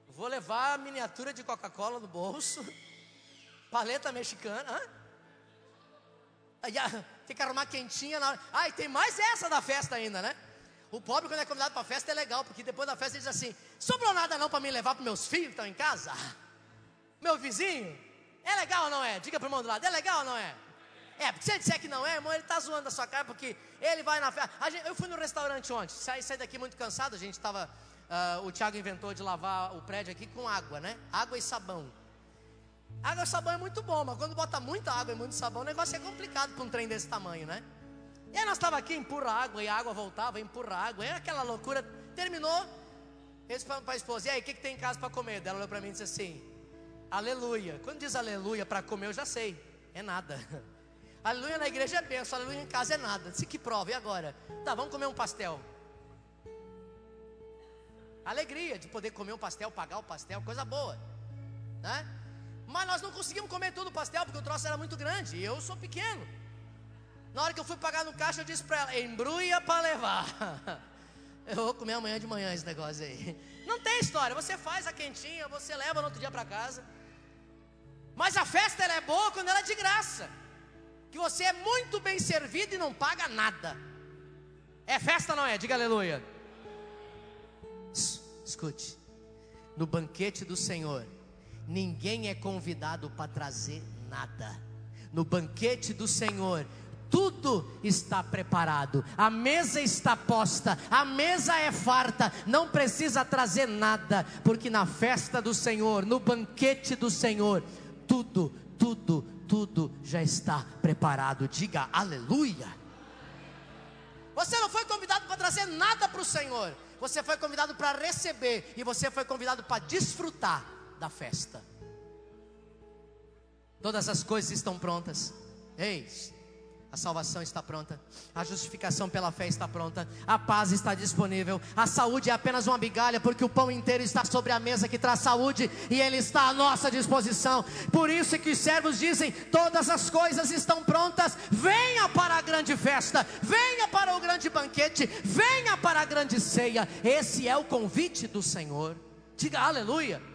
Vou levar miniatura de Coca-Cola no bolso. Paleta mexicana. Hã? Tem que arrumar quentinha na hora. Ah, e tem mais essa da festa ainda, né? O pobre, quando é convidado para festa, é legal, porque depois da festa ele diz assim: sobrou nada não para me levar para meus filhos que estão em casa? Meu vizinho? É legal ou não é? Diga para o irmão do lado: é legal ou não é? É, porque se ele disser que não é, irmão, ele está zoando a sua cara, porque ele vai na festa. eu fui no restaurante ontem, saí, saí daqui muito cansado, a gente estava. Uh, ah, o Thiago inventou de lavar o prédio aqui com água, né? Água e sabão. Água e sabão é muito bom, mas quando bota muita água e muito sabão, o negócio é complicado para um trem desse tamanho, né? E aí nós estávamos aqui, empurra água, e a água voltava, empurra água, e aquela loucura. Terminou, falaram para a esposa, e aí, o que, que tem em casa para comer? Ela olhou para mim e disse assim, aleluia. Quando diz aleluia para comer, eu já sei, é nada. Aleluia na igreja é benção, aleluia em casa é nada. Se que prova, e agora? Tá, vamos comer um pastel. Alegria de poder comer um pastel, pagar o pastel, coisa boa. Né? Mas nós não conseguimos comer todo o pastel porque o troço era muito grande e eu sou pequeno. Na hora que eu fui pagar no caixa, eu disse para ela: embrulha para levar. Eu vou comer amanhã de manhã esse negócio aí. Não tem história, você faz a quentinha, você leva no outro dia para casa. Mas a festa ela é boa quando ela é de graça que você é muito bem servido e não paga nada. É festa, não é? Diga aleluia. Escute, no banquete do Senhor, ninguém é convidado para trazer nada. No banquete do Senhor, tudo está preparado, a mesa está posta, a mesa é farta, não precisa trazer nada, porque na festa do Senhor, no banquete do Senhor, tudo, tudo, tudo já está preparado. Diga aleluia. Você não foi convidado para trazer nada para o Senhor. Você foi convidado para receber. E você foi convidado para desfrutar da festa. Todas as coisas estão prontas. Eis, a salvação está pronta, a justificação pela fé está pronta, a paz está disponível, a saúde é apenas uma migalha, porque o pão inteiro está sobre a mesa que traz saúde e ele está à nossa disposição. Por isso é que os servos dizem: todas as coisas estão prontas, venha para a grande festa, venha para o grande banquete, venha para a grande ceia. Esse é o convite do Senhor. Diga aleluia.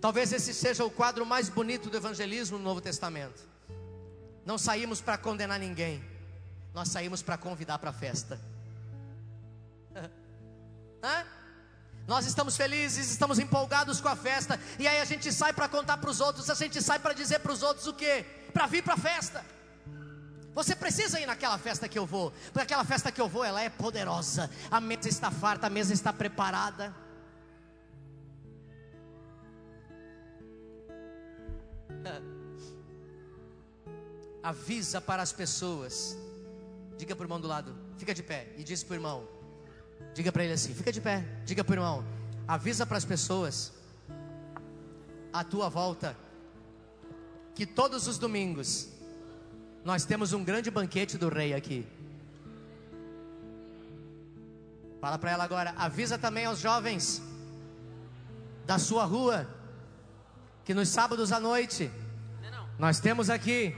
Talvez esse seja o quadro mais bonito do evangelismo no Novo Testamento. Não saímos para condenar ninguém, nós saímos para convidar para a festa. Hã? Nós estamos felizes, estamos empolgados com a festa, e aí a gente sai para contar para os outros, a gente sai para dizer para os outros o que? Para vir para a festa. Você precisa ir naquela festa que eu vou, porque aquela festa que eu vou, ela é poderosa. A mesa está farta, a mesa está preparada. Avisa para as pessoas. Diga para o irmão do lado, fica de pé. E diz para o irmão, diga para ele assim: fica de pé. Diga para o irmão, avisa para as pessoas à tua volta que todos os domingos nós temos um grande banquete do rei aqui. Fala para ela agora, avisa também aos jovens da sua rua que nos sábados à noite nós temos aqui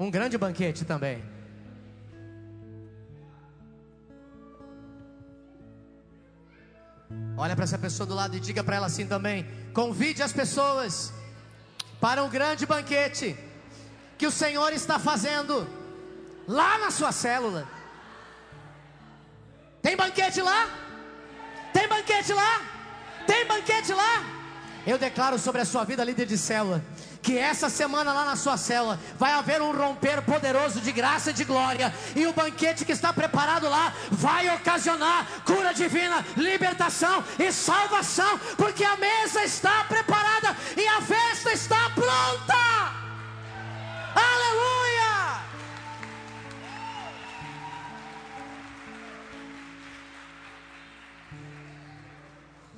um grande banquete também. Olha para essa pessoa do lado e diga para ela assim também: convide as pessoas para um grande banquete que o Senhor está fazendo lá na sua célula. Tem banquete lá? Tem banquete lá? Tem banquete lá? Eu declaro sobre a sua vida, líder de célula, que essa semana lá na sua célula vai haver um romper poderoso de graça e de glória, e o banquete que está preparado lá vai ocasionar cura divina, libertação e salvação, porque a mesa está preparada e a festa está pronta. Aleluia!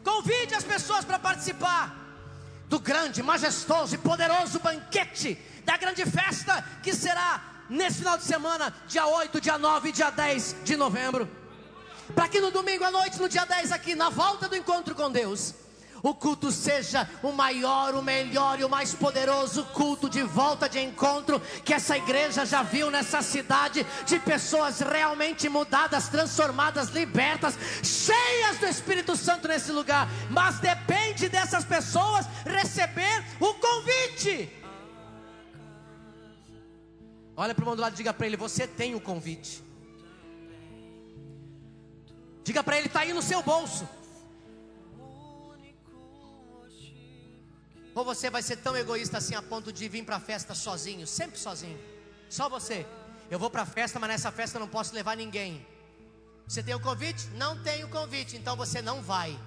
Convide as pessoas para participar do grande, majestoso e poderoso banquete da grande festa que será nesse final de semana, dia 8, dia 9 e dia 10 de novembro. Para que no domingo à noite, no dia 10, aqui na volta do encontro com Deus, o culto seja o maior, o melhor e o mais poderoso culto de volta de encontro que essa igreja já viu nessa cidade, de pessoas realmente mudadas, transformadas, libertas, cheias do Espírito Santo nesse lugar. Mas depende dessas pessoas receber o convite. Olha para o do lado e diga para ele: Você tem o convite. Diga para ele: Está aí no seu bolso. Ou você vai ser tão egoísta assim a ponto de vir para a festa sozinho, sempre sozinho, só você. Eu vou para a festa, mas nessa festa eu não posso levar ninguém. Você tem o convite? Não tem o convite, então você não vai.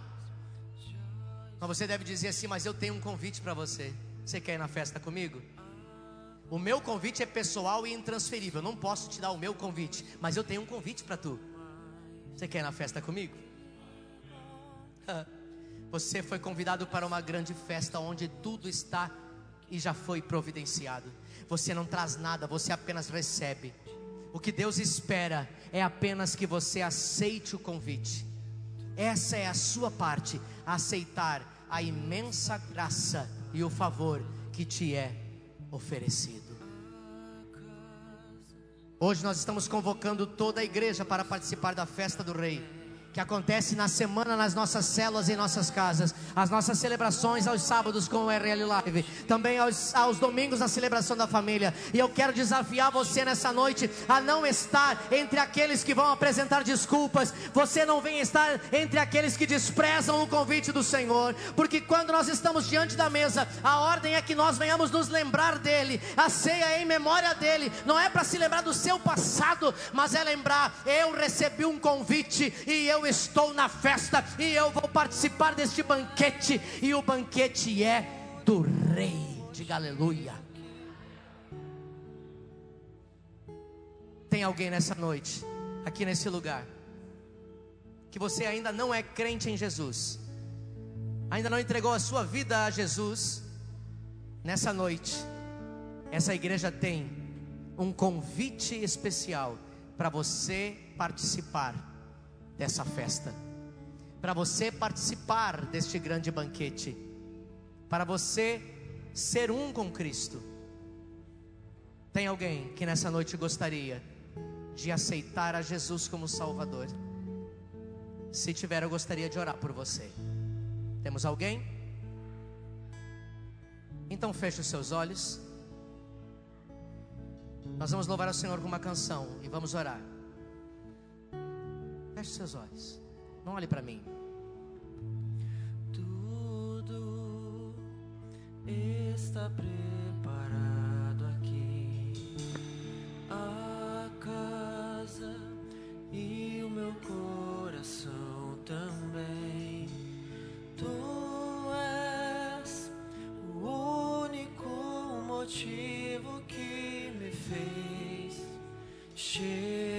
Mas você deve dizer assim: Mas eu tenho um convite para você. Você quer ir na festa comigo? O meu convite é pessoal e intransferível. Eu não posso te dar o meu convite, mas eu tenho um convite para tu. Você quer ir na festa comigo? Você foi convidado para uma grande festa onde tudo está e já foi providenciado. Você não traz nada, você apenas recebe. O que Deus espera é apenas que você aceite o convite. Essa é a sua parte, aceitar a imensa graça e o favor que te é oferecido. Hoje nós estamos convocando toda a igreja para participar da festa do Rei que acontece na semana nas nossas células e nossas casas, as nossas celebrações aos sábados com o RL Live, também aos, aos domingos a celebração da família. E eu quero desafiar você nessa noite a não estar entre aqueles que vão apresentar desculpas, você não vem estar entre aqueles que desprezam o convite do Senhor, porque quando nós estamos diante da mesa, a ordem é que nós venhamos nos lembrar dele, a ceia é em memória dele, não é para se lembrar do seu passado, mas é lembrar, eu recebi um convite e estou na festa e eu vou participar deste banquete, e o banquete é do Rei. Diga aleluia. Tem alguém nessa noite, aqui nesse lugar, que você ainda não é crente em Jesus, ainda não entregou a sua vida a Jesus, nessa noite, essa igreja tem um convite especial para você participar dessa festa, para você participar deste grande banquete, para você ser um com Cristo. Tem alguém que nessa noite gostaria de aceitar a Jesus como Salvador? Se tiver, eu gostaria de orar por você. Temos alguém? Então feche os seus olhos. Nós vamos louvar ao Senhor com uma canção e vamos orar. Feche seus olhos. Não olhe para mim. Tudo está preparado aqui. A casa e o meu coração também. Tu és o único motivo que me fez chegar.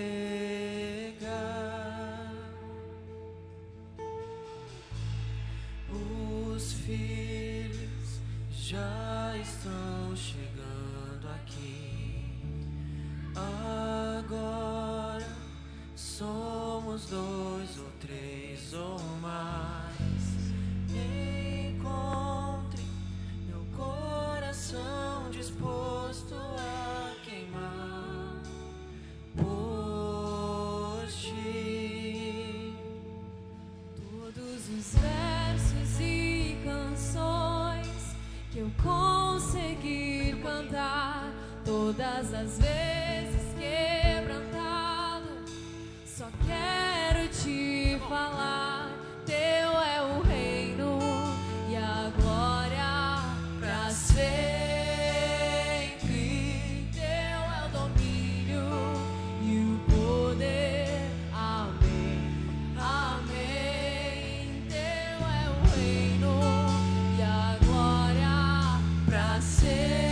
às vezes quebrantado. Só quero te falar: Teu é o reino e a glória para sempre. Teu é o domínio e o poder. Amém. Amém. Teu é o reino e a glória para sempre.